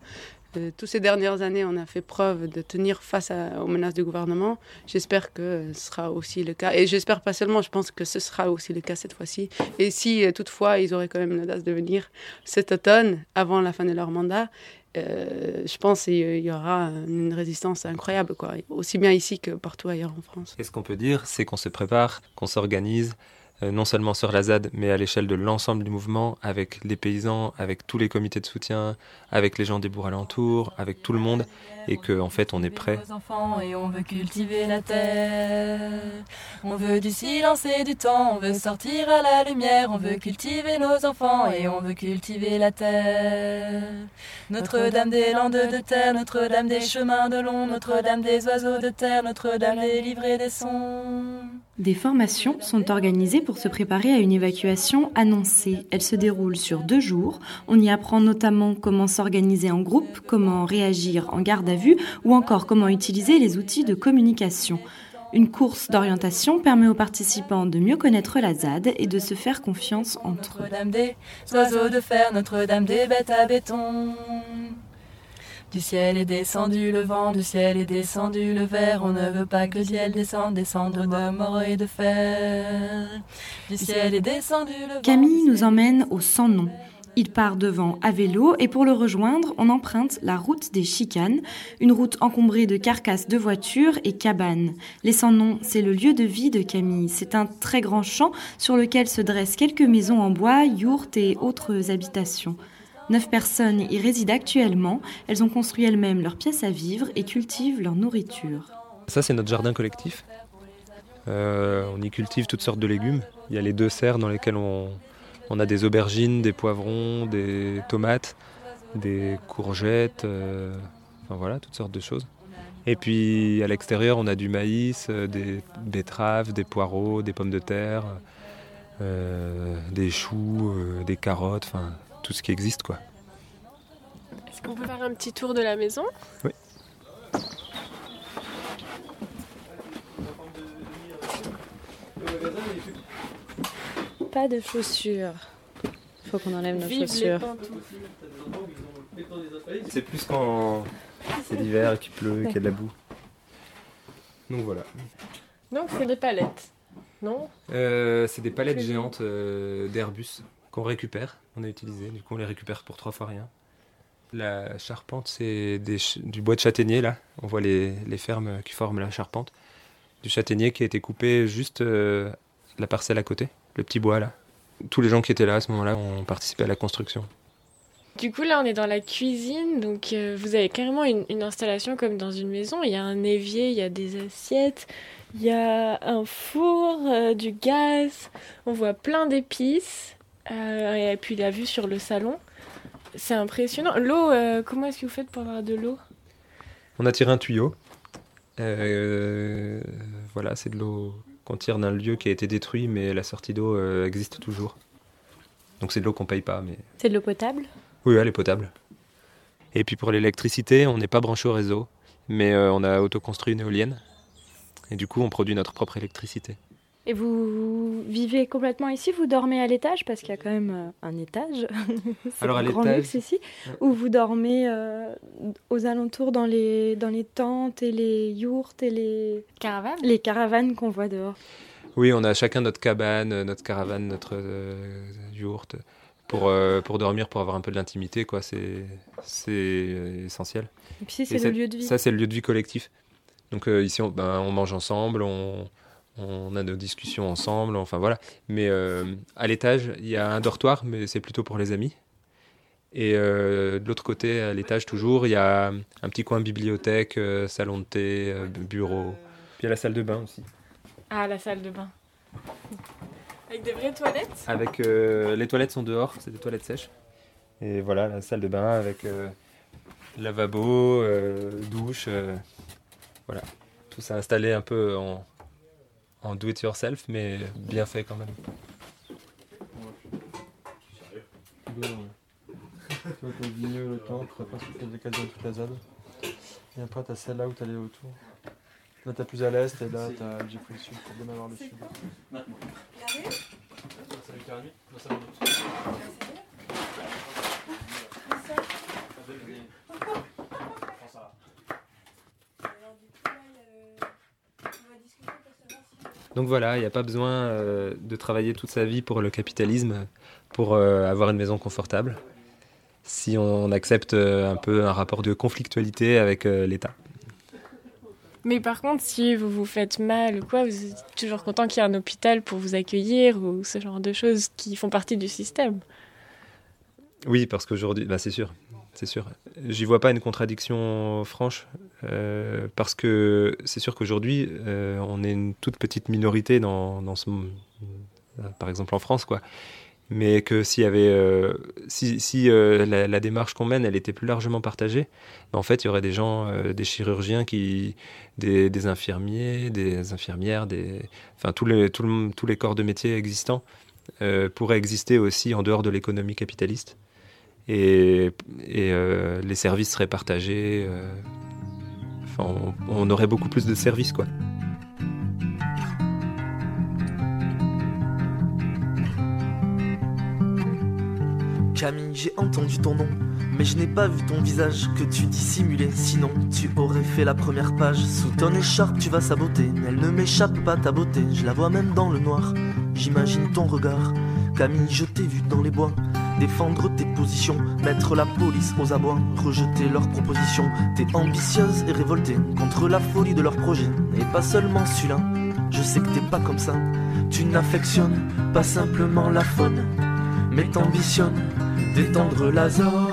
euh, toutes ces dernières années, on a fait preuve de tenir face aux menaces du gouvernement. J'espère que ce sera aussi le cas. Et j'espère pas seulement, je pense que ce sera aussi le cas cette fois-ci. Et si euh, toutefois ils auraient quand même l'audace de venir cet automne, avant la fin de leur mandat, je pense qu'il y aura une résistance incroyable, quoi. aussi bien ici que partout ailleurs en France. Et ce qu'on peut dire, c'est qu'on se prépare, qu'on s'organise, non seulement sur la ZAD, mais à l'échelle de l'ensemble du mouvement, avec les paysans, avec tous les comités de soutien, avec les gens des bourgs alentours, avec tout le monde, et qu'en en fait on est prêt. Et on veut cultiver la terre, on veut du silence et du temps, on veut sortir à la lumière, on veut cultiver nos enfants et on veut cultiver la terre. Notre-Dame des landes de terre, Notre-Dame des chemins de long, Notre-Dame des oiseaux de terre, Notre-Dame des livres et des sons. Des formations sont organisées pour se préparer à une évacuation annoncée. Elles se déroulent sur deux jours. On y apprend notamment comment s'organiser en groupe, comment réagir en garde à vue ou encore comment utiliser les outils de communication. Une course d'orientation permet aux participants de mieux connaître la ZAD et de se faire confiance entre eux. Du ciel est descendu le vent, du ciel est descendu le verre. On ne veut pas que le ciel descende, descende de mort et de fer. Du ciel est descendu le vent. Camille nous emmène au sans nom. Il part devant à vélo et pour le rejoindre, on emprunte la route des Chicanes, une route encombrée de carcasses de voitures et cabanes. Les sans nom, c'est le lieu de vie de Camille. C'est un très grand champ sur lequel se dressent quelques maisons en bois, yourtes et autres habitations. Neuf personnes y résident actuellement. Elles ont construit elles-mêmes leurs pièces à vivre et cultivent leur nourriture. Ça, c'est notre jardin collectif. Euh, on y cultive toutes sortes de légumes. Il y a les deux serres dans lesquelles on, a des aubergines, des poivrons, des tomates, des courgettes, euh, enfin voilà, toutes sortes de choses. Et puis à l'extérieur, on a du maïs, euh, des betteraves, des poireaux, des pommes de terre, des choux, des carottes, enfin tout ce qui existe quoi. Est-ce qu'on peut faire un petit tour de la maison? Oui. Pas de chaussures. Faut qu'on enlève nos chaussures. C'est plus quand c'est l'hiver et qu'il pleut et qu'il y a de la boue. Donc voilà. Donc c'est des palettes, non? Euh, C'est des palettes géantes euh, d'Airbus qu'on récupère, on a utilisé, du coup on les récupère pour trois fois rien. La charpente, c'est du bois de châtaignier, là. On voit les, fermes qui forment la charpente. Du châtaignier qui a été coupé juste euh, la parcelle à côté, le petit bois, là. Tous les gens qui étaient là à ce moment-là ont participé à la construction. Du coup, là, on est dans la cuisine, donc euh, vous avez carrément une, installation comme dans une maison. Il y a un évier, il y a des assiettes, il y a un four, euh, du gaz, on voit plein d'épices. Euh, et puis la vue sur le salon. C'est impressionnant. L'eau, euh, comment est-ce que vous faites pour avoir de l'eau? On a tiré un tuyau. Euh, voilà, c'est de l'eau qu'on tire d'un lieu qui a été détruit, mais la sortie d'eau existe toujours. Donc c'est de l'eau qu'on paye pas. Mais... C'est de l'eau potable? Oui, elle est potable. Et puis pour l'électricité, on n'est pas branché au réseau, mais on a autoconstruit une éolienne. Et du coup, on produit notre propre électricité. Et vous vivez complètement ici Vous dormez à l'étage Parce qu'il y a quand même euh, un étage. C'est un grand luxe ici. Ou vous dormez euh, aux alentours dans les, dans les tentes et les yourtes et les caravanes, les caravanes qu'on voit dehors. Oui, on a chacun notre cabane, notre caravane, notre euh, yourte. Pour, pour dormir, pour avoir un peu de l'intimité, quoi, c'est, c'est essentiel. Et puis c'est le lieu de vie. Ça, c'est le lieu de vie collectif. Donc ici, on, ben, on mange ensemble, on, on a nos discussions ensemble, enfin voilà. Mais euh, à l'étage, il y a un dortoir, mais c'est plutôt pour les amis. Et de l'autre côté, à l'étage toujours, il y a un petit coin bibliothèque, salon de thé, bureau. Puis il y a la salle de bain aussi. Ah, la salle de bain. Avec des vraies toilettes? Avec les toilettes sont dehors, c'est des toilettes sèches. Et voilà, la salle de bain avec lavabo, douche. voilà, tout ça installé un peu en, en do it yourself, mais bien fait quand même. Tu vois, t'as le le temps, tu pas sur des cases dans toute la zone. Et après, t'as celle-là où t'allais autour. Là, t'as plus à l'est, et là, t'as le Jeffrey Sud pour bien avoir le sud. Maintenant. Ça? Donc voilà, il n'y a pas besoin euh, de travailler toute sa vie pour le capitalisme, pour euh, avoir une maison confortable, si on accepte euh, un peu un rapport de conflictualité avec l'État. Mais par contre, si vous vous faites mal ou quoi, vous êtes toujours content qu'il y ait un hôpital pour vous accueillir ou ce genre de choses qui font partie du système? Oui, parce qu'aujourd'hui, bah c'est sûr, c'est sûr. J'y vois pas une contradiction franche, euh, parce que c'est sûr qu'aujourd'hui, euh, on est une toute petite minorité dans, dans ce, euh, par exemple en France, quoi. Mais que s'il y avait, si, la, démarche qu'on mène, elle était plus largement partagée, ben, en fait, il y aurait des gens, des chirurgiens qui, des, des, infirmiers, des infirmières, des, enfin tous les, tous les corps de métier existants pourraient exister aussi en dehors de l'économie capitaliste et, euh, les services seraient partagés. Euh, enfin, on, aurait beaucoup plus de services, quoi. Camille, j'ai entendu ton nom, mais je n'ai pas vu ton visage que tu dissimulais. Sinon, tu aurais fait la première page. Sous ton écharpe, tu vas saboter. Elle ne m'échappe pas ta beauté, je la vois même dans le noir. J'imagine ton regard. Camille, je t'ai vu dans les bois défendre tes positions, mettre la police aux abois, rejeter leurs propositions. T'es ambitieuse et révoltée contre la folie de leurs projets, et pas seulement celui-là. Je sais que t'es pas comme ça, tu n'affectionnes pas simplement la faune, mais t'ambitionnes d'étendre la zone.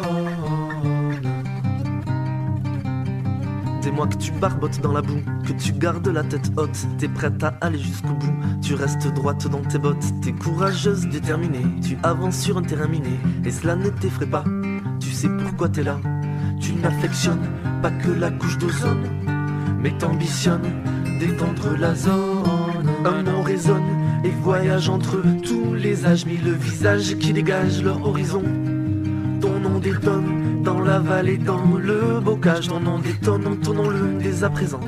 Dis-moi que tu barbotes dans la boue, que tu gardes la tête haute, t'es prête à aller jusqu'au bout, tu restes droite dans tes bottes, t'es courageuse, déterminée, tu avances sur un terrain miné, et cela ne t'effraie pas, tu sais pourquoi t'es là, tu n'affectionnes pas que la couche d'ozone, mais t'ambitionnes d'étendre la zone. Un nom résonne et voyage entre tous les âges, mis le visage qui dégage leur horizon. Ton nom détonne la vallée, dans le bocage, ton détonne, entonnons-le dès à présent.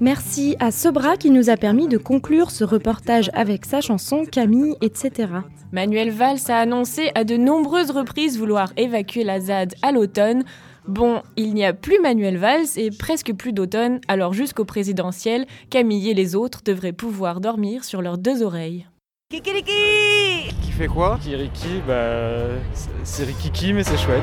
Merci à Sobra qui nous a permis de conclure ce reportage avec sa chanson Camille, etc. Manuel Valls a annoncé à de nombreuses reprises vouloir évacuer la ZAD à l'automne. Bon, il n'y a plus Manuel Valls et presque plus d'automne, alors jusqu'au présidentiel, Camille et les autres devraient pouvoir dormir sur leurs deux oreilles. Kikiriki Qui fait quoi Kikiriki, bah. C'est Rikiki, mais c'est chouette.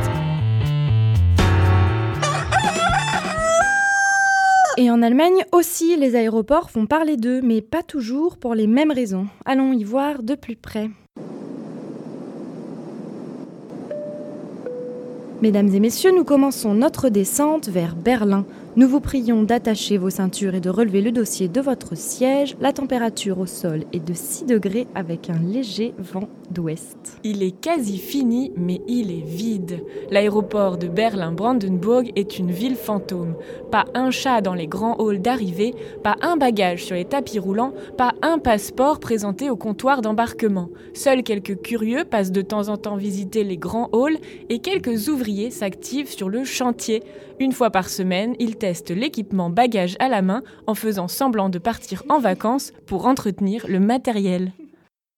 Et en Allemagne aussi, les aéroports font parler d'eux, mais pas toujours pour les mêmes raisons. Allons y voir de plus près. Mesdames et messieurs, nous commençons notre descente vers Berlin. Nous vous prions d'attacher vos ceintures et de relever le dossier de votre siège. La température au sol est de 6 degrés avec un léger vent d'ouest. Il est quasi fini, mais il est vide. L'aéroport de Berlin-Brandenburg est une ville fantôme. Pas un chat dans les grands halls d'arrivée, pas un bagage sur les tapis roulants, pas un passeport présenté au comptoir d'embarquement. Seuls quelques curieux passent de temps en temps visiter les grands halls et quelques ouvriers s'activent sur le chantier. Une fois par semaine, ils l'équipement bagage à la main en faisant semblant de partir en vacances pour entretenir le matériel.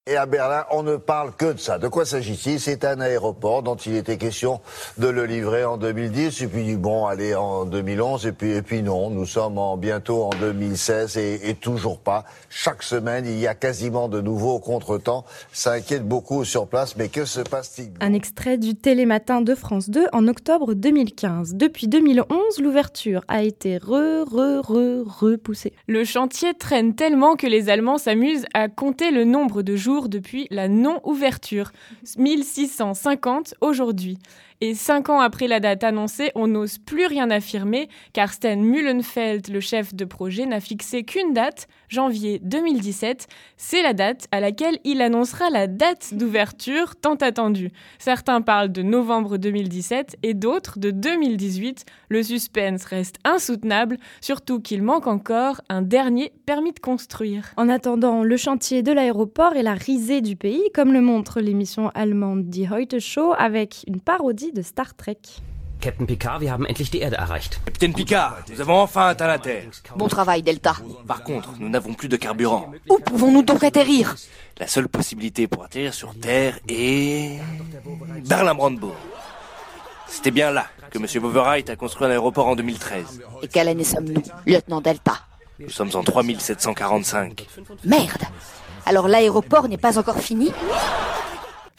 Et à Berlin, on ne parle que de ça. De quoi s'agit-il? C'est un aéroport dont il était question de le livrer en 2010, et puis bon, allez, en 2011, et puis, et puis non, nous sommes en, bientôt en 2016, et, et toujours pas. Chaque semaine, il y a quasiment de nouveaux contretemps. Ça inquiète beaucoup sur place, mais que se passe-t-il? Un extrait du Télématin de France 2 en octobre 2015. Depuis 2011, l'ouverture a été re, re, re, repoussée. Le chantier traîne tellement que les Allemands s'amusent à compter le nombre de jours depuis la non-ouverture, 1650 aujourd'hui. Et cinq ans après la date annoncée, on n'ose plus rien affirmer, car Sten Mühlenfeld, le chef de projet, n'a fixé qu'une date, janvier 2017. C'est la date à laquelle il annoncera la date d'ouverture tant attendue. Certains parlent de novembre 2017 et d'autres de 2018. Le suspense reste insoutenable, surtout qu'il manque encore un dernier permis de construire. En attendant, le chantier de l'aéroport est la risée du pays, comme le montre l'émission allemande Die Heute Show avec une parodie de Star Trek. Captain Picard, wir haben endlich die Erde erreicht. Picard, nous avons enfin atteint la Terre. Bon travail, Delta. Par contre, nous n'avons plus de carburant. Où pouvons-nous donc atterrir? La seule possibilité pour atterrir sur Terre est... Berlin-Brandebourg. C'était bien là que M. Boverheit a construit un aéroport en 2013. Et quelle année sommes-nous, lieutenant Delta? Nous sommes en 3745. Merde Alors l'aéroport n'est pas encore fini?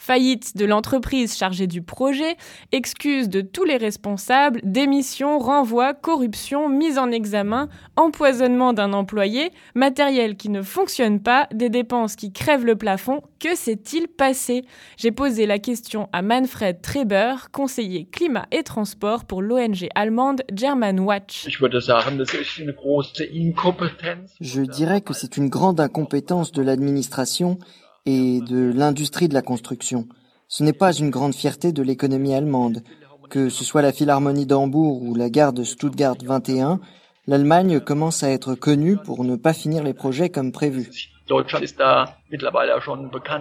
Faillite de l'entreprise chargée du projet, excuse de tous les responsables, démission, renvoi, corruption, mise en examen, empoisonnement d'un employé, matériel qui ne fonctionne pas, des dépenses qui crèvent le plafond. Que s'est-il passé? J'ai posé la question à Manfred Treber, conseiller climat et transport pour l'ONG allemande Germanwatch. Je dirais que c'est une grande incompétence de l'administration et de l'industrie de la construction. Ce n'est pas une grande fierté de l'économie allemande. Que ce soit la Philharmonie d'Hambourg ou la gare de Stuttgart 21, l'Allemagne commence à être connue pour ne pas finir les projets comme prévu.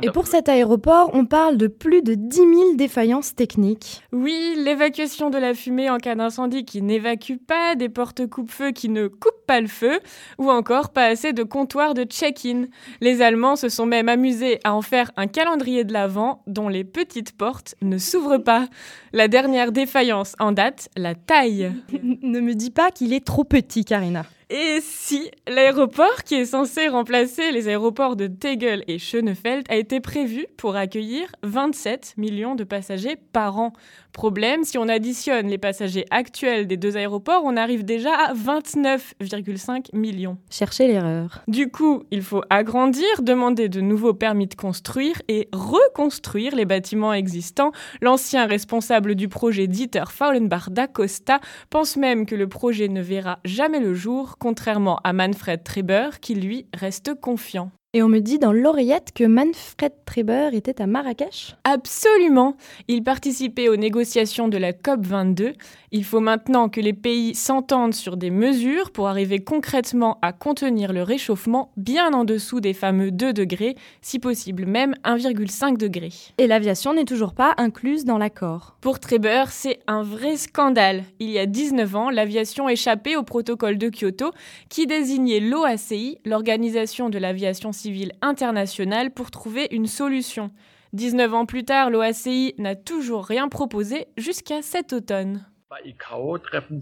Et pour cet aéroport, on parle de plus de 10 000 défaillances techniques. Oui, l'évacuation de la fumée en cas d'incendie qui n'évacue pas, des portes coupe-feu qui ne coupent pas le feu, ou encore pas assez de comptoirs de check-in. Les Allemands se sont même amusés à en faire un calendrier de l'Avent dont les petites portes ne s'ouvrent pas. La dernière défaillance en date, la taille. ne me dis pas qu'il est trop petit, Karina. Et si l'aéroport qui est censé remplacer les aéroports de Tegel et Schönefeld a été prévu pour accueillir 27 millions de passagers par an? Problème, si on additionne les passagers actuels des deux aéroports, on arrive déjà à 29,5 millions. Cherchez l'erreur. Du coup, il faut agrandir, demander de nouveaux permis de construire et reconstruire les bâtiments existants. L'ancien responsable du projet Dieter Faulenbach d'Acosta pense même que le projet ne verra jamais le jour, contrairement à Manfred Treber qui lui reste confiant. Et on me dit dans l'oreillette que Manfred Treber était à Marrakech Absolument. Il participait aux négociations de la COP 22. Il faut maintenant que les pays s'entendent sur des mesures pour arriver concrètement à contenir le réchauffement bien en dessous des fameux 2 degrés, si possible même 1,5 degré. Et l'aviation n'est toujours pas incluse dans l'accord. Pour Treber, c'est un vrai scandale. Il y a 19 ans, l'aviation échappait au protocole de Kyoto qui désignait l'OACI, l'Organisation de l'aviation civile internationale, pour trouver une solution. 19 ans plus tard, l'OACI n'a toujours rien proposé jusqu'à cet automne.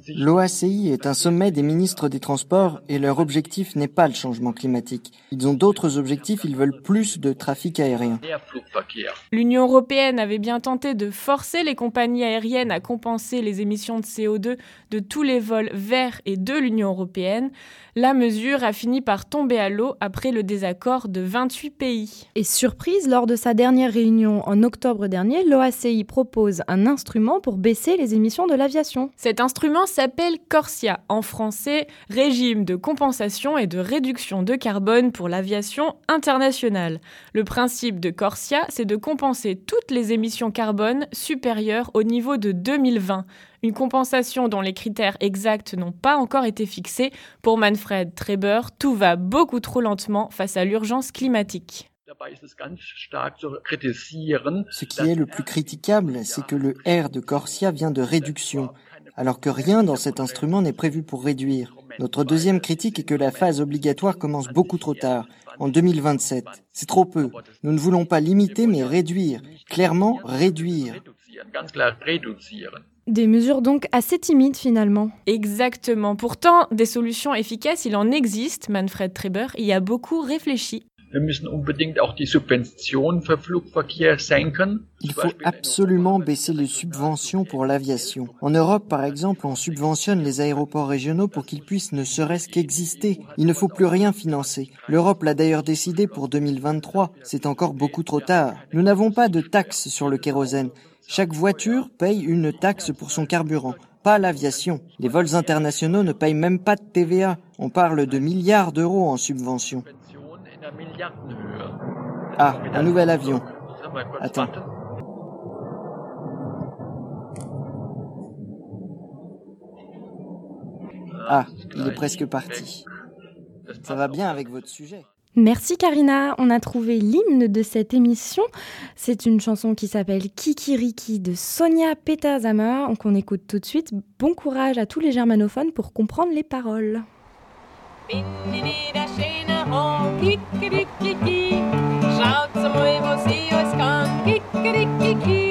L'OACI est un sommet des ministres des Transports et leur objectif n'est pas le changement climatique. Ils ont d'autres objectifs, ils veulent plus de trafic aérien. L'Union européenne avait bien tenté de forcer les compagnies aériennes à compenser les émissions de CO2 de tous les vols vers et de l'Union européenne. La mesure a fini par tomber à l'eau après le désaccord de 28 pays. Et surprise, lors de sa dernière réunion en octobre dernier, l'OACI propose un instrument pour baisser les émissions de l'aviation. Cet instrument s'appelle Corsia, en français Régime de compensation et de réduction de carbone pour l'aviation internationale. Le principe de Corsia, c'est de compenser toutes les émissions carbone supérieures au niveau de 2020 une compensation dont les critères exacts n'ont pas encore été fixés. Pour Manfred Treber, tout va beaucoup trop lentement face à l'urgence climatique. Ce qui est le plus critiquable, c'est que le R de Corsia vient de réduction, alors que rien dans cet instrument n'est prévu pour réduire. Notre deuxième critique est que la phase obligatoire commence beaucoup trop tard, en 2027. C'est trop peu. Nous ne voulons pas limiter, mais réduire. Clairement, réduire. Des mesures donc assez timides finalement. Exactement. Pourtant, des solutions efficaces, il en existe. Manfred Treber y a beaucoup réfléchi. Il faut absolument baisser les subventions pour l'aviation. En Europe, par exemple, on subventionne les aéroports régionaux pour qu'ils puissent ne serait-ce qu'exister. Il ne faut plus rien financer. L'Europe l'a d'ailleurs décidé pour 2023. C'est encore beaucoup trop tard. Nous n'avons pas de taxe sur le kérosène. Chaque voiture paye une taxe pour son carburant pas l'aviation. Les vols internationaux ne payent même pas de TVA. On parle de milliards d'euros en subventions. Ah, un nouvel avion. Attends. Ah, il est presque parti. Ça va bien avec votre sujet. Merci Karina, on a trouvé l'hymne de cette émission. C'est une chanson qui s'appelle Kikiriki de Sonia Petazama, qu'on écoute tout de suite. Bon courage à tous les germanophones pour comprendre les paroles. Bin Finde der schöne oh, Haar, kikerikiki. Schaut mal, was ich alles kann, kikerikiki.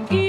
kiki.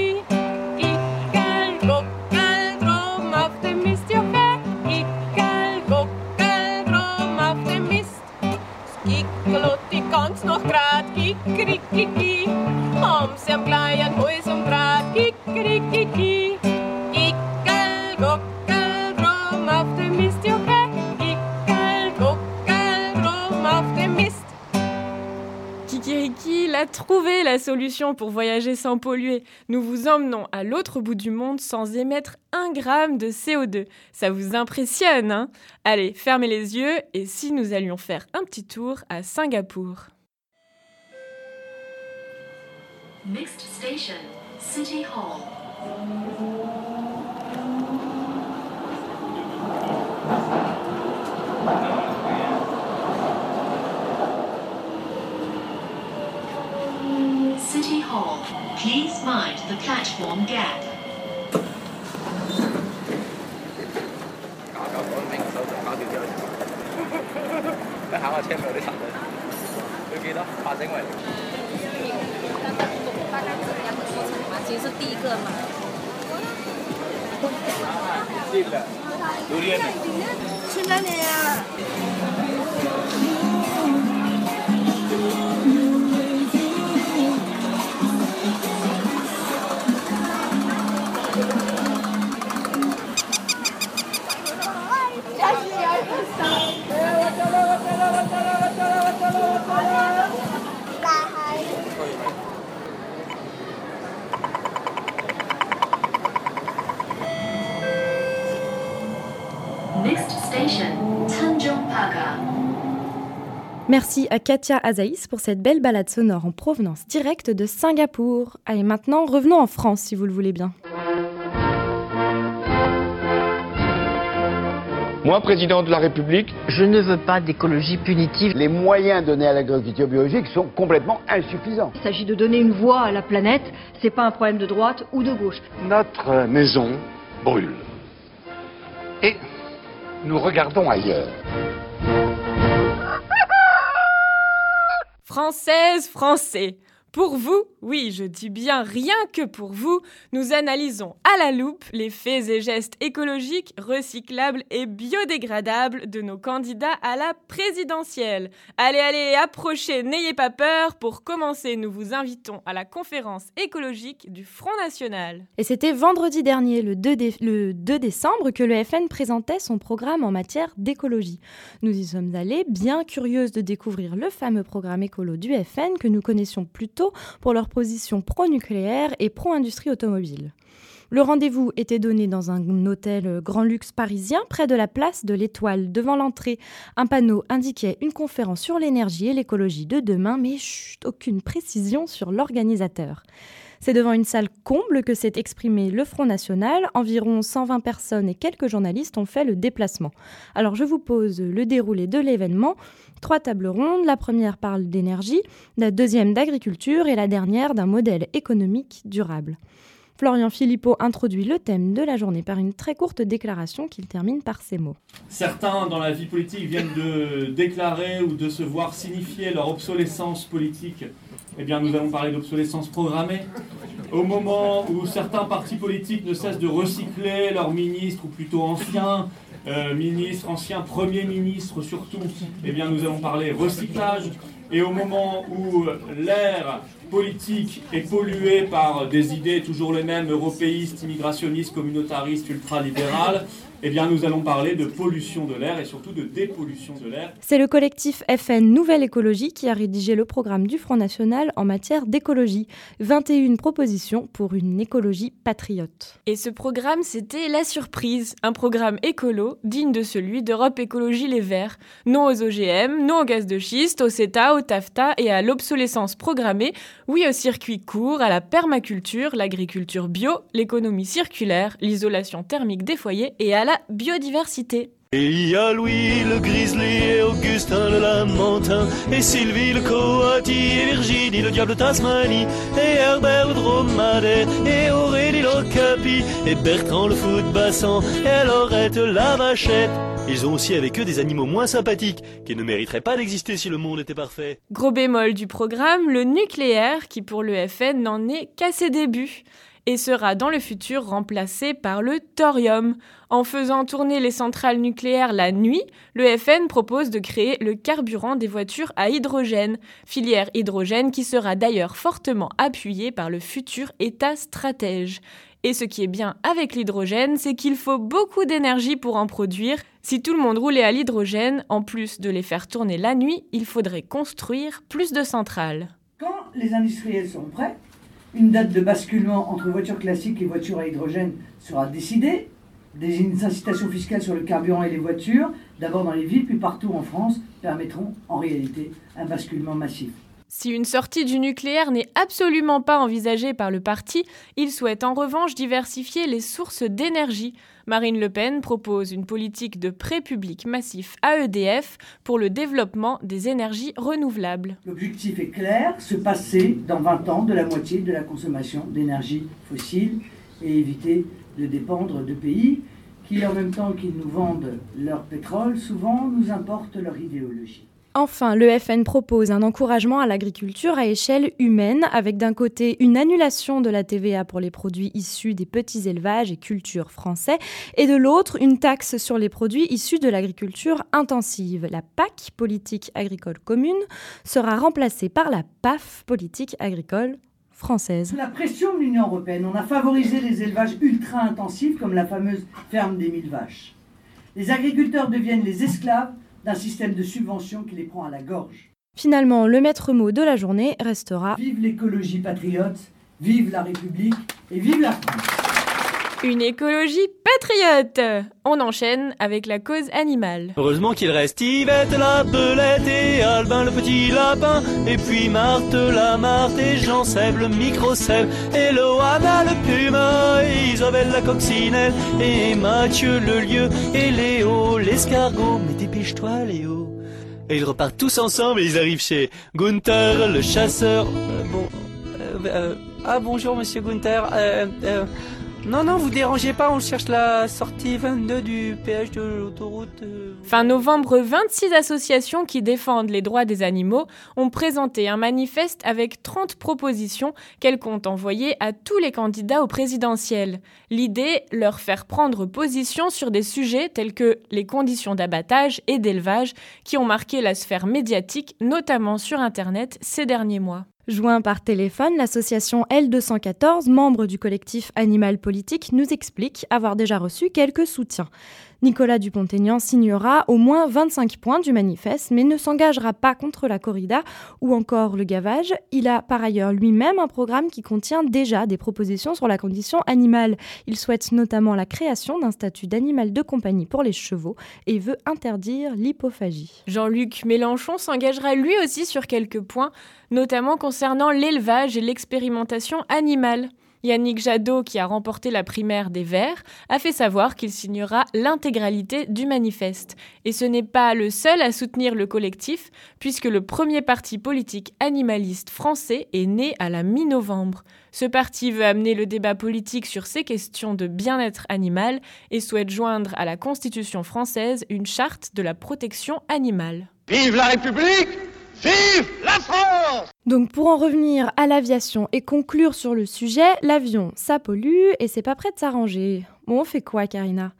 Solution pour voyager sans polluer. Nous vous emmenons à l'autre bout du monde sans émettre un gramme de CO2. Ça vous impressionne, hein? Allez, fermez les yeux et si nous allions faire un petit tour à Singapour Next station, City Hall. City Hall. Please mind the platform gap. Merci à Katia Azaïs pour cette belle balade sonore en provenance directe de Singapour. Allez, maintenant, revenons en France si vous le voulez bien. Moi, président de la République, je ne veux pas d'écologie punitive. Les moyens donnés à l'agriculture biologique sont complètement insuffisants. Il s'agit de donner une voix à la planète, c'est pas un problème de droite ou de gauche. Notre maison brûle. Et nous regardons ailleurs. Française, Français, pour vous, oui, je dis bien rien que pour vous, nous analysons à la loupe les faits et gestes écologiques, recyclables et biodégradables de nos candidats à la présidentielle. Allez, allez, approchez, n'ayez pas peur. Pour commencer, nous vous invitons à la conférence écologique du Front National. Et c'était vendredi dernier, le 2, le 2 décembre, que le FN présentait son programme en matière d'écologie. Nous y sommes allés, bien curieuses de découvrir le fameux programme écolo du FN que nous connaissions plus tôt pour leur position pro-nucléaire et pro-industrie automobile. Le rendez-vous était donné dans un hôtel grand luxe parisien près de la place de l'Étoile. Devant l'entrée, un panneau indiquait une conférence sur l'énergie et l'écologie de demain, mais chut, aucune précision sur l'organisateur. C'est devant une salle comble que s'est exprimé le Front National. Environ 120 personnes et quelques journalistes ont fait le déplacement. Alors je vous pose le déroulé de l'événement. Trois tables rondes. La première parle d'énergie, la deuxième d'agriculture et la dernière d'un modèle économique durable. Florian Philippot introduit le thème de la journée par une très courte déclaration qu'il termine par ces mots. Certains dans la vie politique viennent de déclarer ou de se voir signifier leur obsolescence politique eh bien, nous allons parler d'obsolescence programmée. Au moment où certains partis politiques ne cessent de recycler leurs ministres, ou plutôt anciens euh, ministres, anciens premiers ministres surtout, eh bien, nous allons parler recyclage. Et au moment où l'air politique est pollué par des idées toujours les mêmes, européistes, immigrationnistes, communautaristes, ultralibérales, eh bien, nous allons parler de pollution de l'air et surtout de dépollution de l'air. C'est le collectif FN Nouvelle Écologie qui a rédigé le programme du Front National en matière d'écologie. 21 propositions pour une écologie patriote. Et ce programme, c'était La Surprise, un programme écolo digne de celui d'Europe Écologie Les Verts. Non aux OGM, non au gaz de schiste, au CETA, au TAFTA et à l'obsolescence programmée. Oui au circuit court, à la permaculture, l'agriculture bio, l'économie circulaire, l'isolation thermique des foyers et à la biodiversité. Et il y a Louis le Grizzly et Augustin le Lamentin et Sylvie le Coati et Virginie le Diable de Tasmanie et Herbert le Dromadaire et Aurélie l'Ocapi et Bertrand le Footbassan et Laurette la Vachette. Ils ont aussi avec eux des animaux moins sympathiques qui ne mériteraient pas d'exister si le monde était parfait. Gros bémol du programme, le nucléaire qui pour le FN n'en est qu'à ses débuts et sera dans le futur remplacé par le thorium. En faisant tourner les centrales nucléaires la nuit, le FN propose de créer le carburant des voitures à hydrogène, filière hydrogène qui sera d'ailleurs fortement appuyée par le futur État stratège. Et ce qui est bien avec l'hydrogène, c'est qu'il faut beaucoup d'énergie pour en produire. Si tout le monde roulait à l'hydrogène, en plus de les faire tourner la nuit, il faudrait construire plus de centrales. Quand les industriels sont prêts, une date de basculement entre voitures classiques et voitures à hydrogène sera décidée. Des incitations fiscales sur le carburant et les voitures, d'abord dans les villes puis partout en France, permettront en réalité un basculement massif. Si une sortie du nucléaire n'est absolument pas envisagée par le parti, il souhaite en revanche diversifier les sources d'énergie. Marine Le Pen propose une politique de prêt public massif à EDF pour le développement des énergies renouvelables. L'objectif est clair, se passer dans 20 ans de la moitié de la consommation d'énergie fossile et éviter de dépendre de pays qui, en même temps qu'ils nous vendent leur pétrole, souvent nous importent leur idéologie. Enfin, le FN propose un encouragement à l'agriculture à échelle humaine, avec d'un côté une annulation de la TVA pour les produits issus des petits élevages et cultures français, et de l'autre une taxe sur les produits issus de l'agriculture intensive. La PAC, politique agricole commune, sera remplacée par la PAF, politique agricole française. La pression de l'Union européenne, on a favorisé les élevages ultra intensifs comme la fameuse ferme des mille vaches. Les agriculteurs deviennent les esclaves d'un système de subvention qui les prend à la gorge. Finalement, le maître mot de la journée restera Vive l'écologie patriote, vive la République et vive la France. Une écologie patriote On enchaîne avec la cause animale. Heureusement qu'il reste Yvette la belette et Albin le petit lapin, et puis Marthe la Marthe et Jean-Seb le micro-Seb, et Loana le puma, et Isabelle la coccinelle, et Mathieu le lieu, et Léo l'escargot. Mais dépêche-toi Léo. Et ils repartent tous ensemble et ils arrivent chez Gunther le chasseur. Euh, bon. euh, euh, ah bonjour monsieur Gunther. Non, non, vous dérangez pas, on cherche la sortie 22 du péage de l'autoroute. euh. Fin novembre, 26 associations qui défendent les droits des animaux ont présenté un manifeste avec 30 propositions qu'elles comptent envoyer à tous les candidats au présidentiel. L'idée, leur faire prendre position sur des sujets tels que les conditions d'abattage et d'élevage qui ont marqué la sphère médiatique, notamment sur Internet, ces derniers mois. Joint par téléphone, l'association L214, membre du collectif Animal Politique, nous explique avoir déjà reçu quelques soutiens. Nicolas Dupont-Aignan signera au moins 25 points du manifeste, mais ne s'engagera pas contre la corrida ou encore le gavage. Il a par ailleurs lui-même un programme qui contient déjà des propositions sur la condition animale. Il souhaite notamment la création d'un statut d'animal de compagnie pour les chevaux et veut interdire l'hypophagie. Jean-Luc Mélenchon s'engagera lui aussi sur quelques points, notamment concernant l'élevage et l'expérimentation animale. Yannick Jadot, qui a remporté la primaire des Verts, a fait savoir qu'il signera l'intégralité du manifeste. Et ce n'est pas le seul à soutenir le collectif, puisque le premier parti politique animaliste français est né à la mi-novembre. Ce parti veut amener le débat politique sur ces questions de bien-être animal et souhaite joindre à la Constitution française une charte de la protection animale. Vive la République La France! Donc pour en revenir à l'aviation et conclure sur le sujet, l'avion ça pollue et c'est pas prêt de s'arranger. Bon, on fait quoi Karina?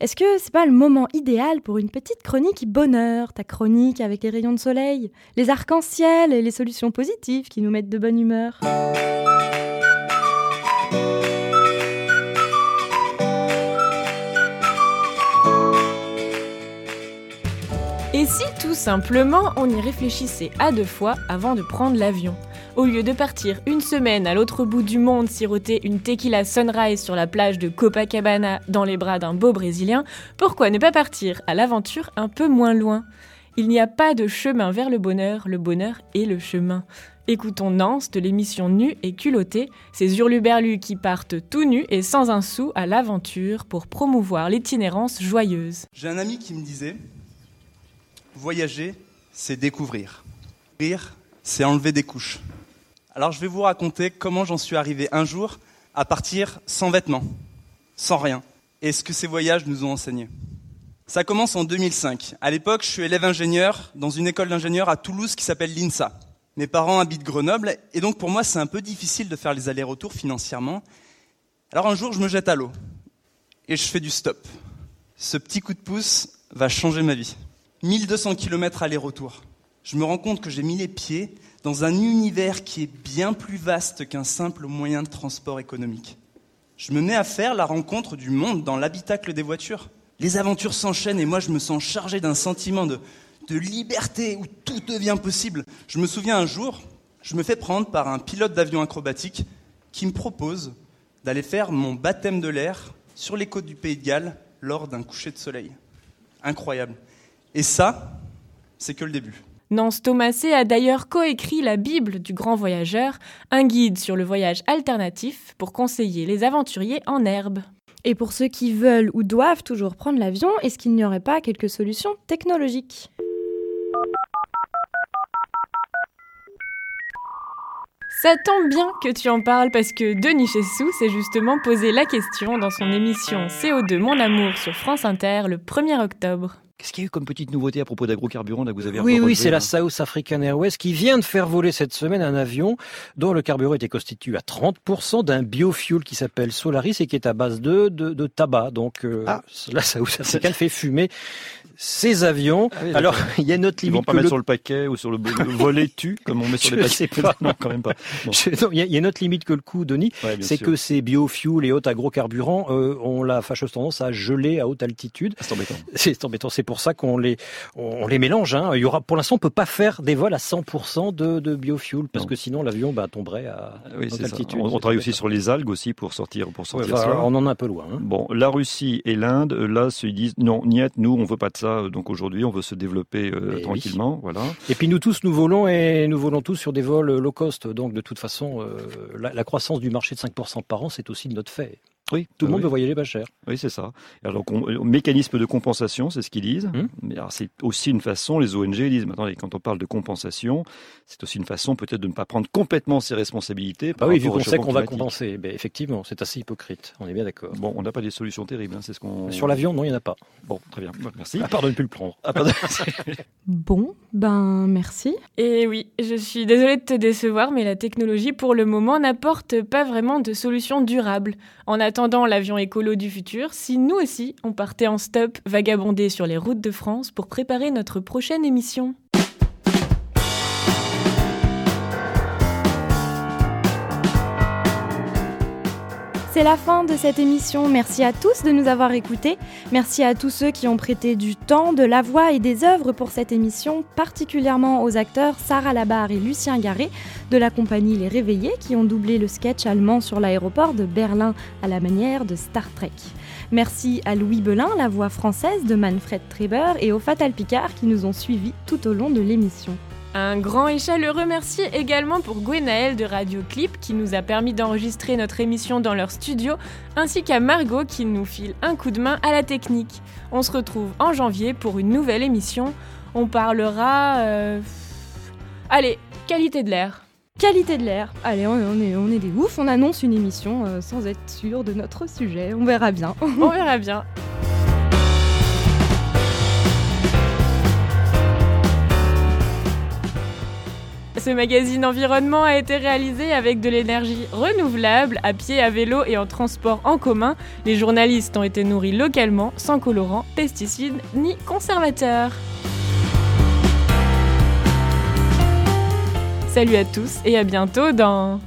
Est-ce que c'est pas le moment idéal pour une petite chronique bonheur, ta chronique avec les rayons de soleil, les arcs-en-ciel et les solutions positives qui nous mettent de bonne humeur? Si tout simplement on y réfléchissait à deux fois avant de prendre l'avion Au lieu de partir une semaine à l'autre bout du monde siroter une tequila sunrise sur la plage de Copacabana dans les bras d'un beau Brésilien, pourquoi ne pas partir à l'aventure un peu moins loin? Il n'y a pas de chemin vers le bonheur, le bonheur est le chemin. Écoutons Nance de l'émission Nue et culottée, ces hurluberlus qui partent tout nus et sans un sou à l'aventure pour promouvoir l'itinérance joyeuse. J'ai un ami qui me disait Voyager, c'est découvrir. Rire, c'est enlever des couches. Alors je vais vous raconter comment j'en suis arrivé un jour à partir sans vêtements, sans rien, et ce que ces voyages nous ont enseigné. Ça commence en 2005. À l'époque, je suis élève ingénieur dans une école d'ingénieurs à Toulouse qui s'appelle l'INSA. Mes parents habitent Grenoble, et donc pour moi, c'est un peu difficile de faire les allers-retours financièrement. Alors un jour, je me jette à l'eau, et je fais du stop. Ce petit coup de pouce va changer ma vie. 1200 km aller-retour. Je me rends compte que j'ai mis les pieds dans un univers qui est bien plus vaste qu'un simple moyen de transport économique. Je me mets à faire la rencontre du monde dans l'habitacle des voitures. Les aventures s'enchaînent et moi je me sens chargé d'un sentiment de, liberté où tout devient possible. Je me souviens un jour, je me fais prendre par un pilote d'avion acrobatique qui me propose d'aller faire mon baptême de l'air sur les côtes du Pays de Galles lors d'un coucher de soleil. Incroyable. Et ça, c'est que le début. Nance Thomasé a d'ailleurs coécrit la Bible du grand voyageur, un guide sur le voyage alternatif pour conseiller les aventuriers en herbe. Et pour ceux qui veulent ou doivent toujours prendre l'avion, est-ce qu'il n'y aurait pas quelques solutions technologiques? Ça tombe bien que tu en parles parce que Denis Chessou s'est justement posé la question dans son émission CO2 Mon Amour sur France Inter le 1er octobre. Qu'est-ce qu'il y a eu comme petite nouveauté à propos d'agrocarburant que vous avez Oui, oui, c'est la South African Airways qui vient de faire voler cette semaine un avion dont le carburant était constitué à 30% d'un biofuel qui s'appelle Solaris et qui est à base de, de, de tabac. Donc euh, la South African fait fumer ces avions. Ah oui, Alors, il y a une autre Ils limite. vont pas mettre le- sur le paquet ou sur le, le volet tu comme on met sur les paquets. pas. non, quand même pas. Bon. Je- non, Il y, a- il y a une autre limite que le coup, Denis, Ouais, c'est que ces biofuels et autres agrocarburants euh, ont la fâcheuse tendance à geler à haute altitude. C'est embêtant. C'est embêtant. C'est pour ça qu'on les, on, les mélange. Hein. Il y aura, pour l'instant, on peut pas faire des vols à 100% de, de biofuel parce que sinon l'avion bah, tomberait à Oui, haute c'est ça. altitude. On, on C'est travaille aussi sur les algues aussi pour sortir pour sortir Ouais, enfin, ça. on en est un peu loin. hein. Bon, la Russie et l'Inde, euh, là, se disent non, niet, nous, on veut pas de ça. euh, Donc aujourd'hui, on veut se développer euh, oui. tranquillement, voilà. Et puis nous tous, nous volons et nous volons tous sur des vols low cost. Donc de toute façon, euh, la, la croissance du marché de 5% par an, c'est aussi de notre fait. Oui, Tout le ah monde oui. veut voyager pas cher. Oui, c'est ça. Alors, on- euh, mécanisme de compensation, c'est ce qu'ils disent. Hum. Mais alors, c'est aussi une façon, les ONG disent, mais attendez, quand on parle de compensation, c'est aussi une façon peut-être de ne pas prendre complètement ses responsabilités. Bah par oui, vu qu'on sait qu'on va compenser. Ben, effectivement, c'est assez hypocrite. On est bien d'accord. Bon, on n'a pas des solutions terribles, hein, c'est ce qu'on. Sur l'avion, non, il n'y en a pas. Bon, très bien, Bon, merci. À part de ne plus le prendre. Ah, pardon. Bon, ben merci. Et oui, je suis désolée de te décevoir, mais la technologie pour le moment n'apporte pas vraiment de solution durable. En attendant l'avion écolo du futur, si nous aussi on partait en stop vagabonder sur les routes de France pour préparer notre prochaine émission. C'est la fin de cette émission. Merci à tous de nous avoir écoutés. Merci à tous ceux qui ont prêté du temps, de la voix et des œuvres pour cette émission, particulièrement aux acteurs Sarah Labarre et Lucien Garé de la compagnie Les Réveillés qui ont doublé le sketch allemand sur l'aéroport de Berlin à la manière de Star Trek. Merci à Louis Belin, la voix française de Manfred Treber, et au Fatal Picard qui nous ont suivis tout au long de l'émission. Un grand et chaleureux merci également pour Gwenaël de Radio Clip qui nous a permis d'enregistrer notre émission dans leur studio, ainsi qu'à Margot qui nous file un coup de main à la technique. On se retrouve en janvier pour une nouvelle émission. On parlera... Euh, allez, qualité de l'air. Qualité de l'air. Allez, on, est, on est des oufs, on annonce une émission euh, sans être sûr de notre sujet. On verra bien. on verra bien. Ce magazine environnement a été réalisé avec de l'énergie renouvelable, à pied, à vélo et en transport en commun. Les journalistes ont été nourris localement, sans colorants, pesticides ni conservateurs. Salut à tous et à bientôt dans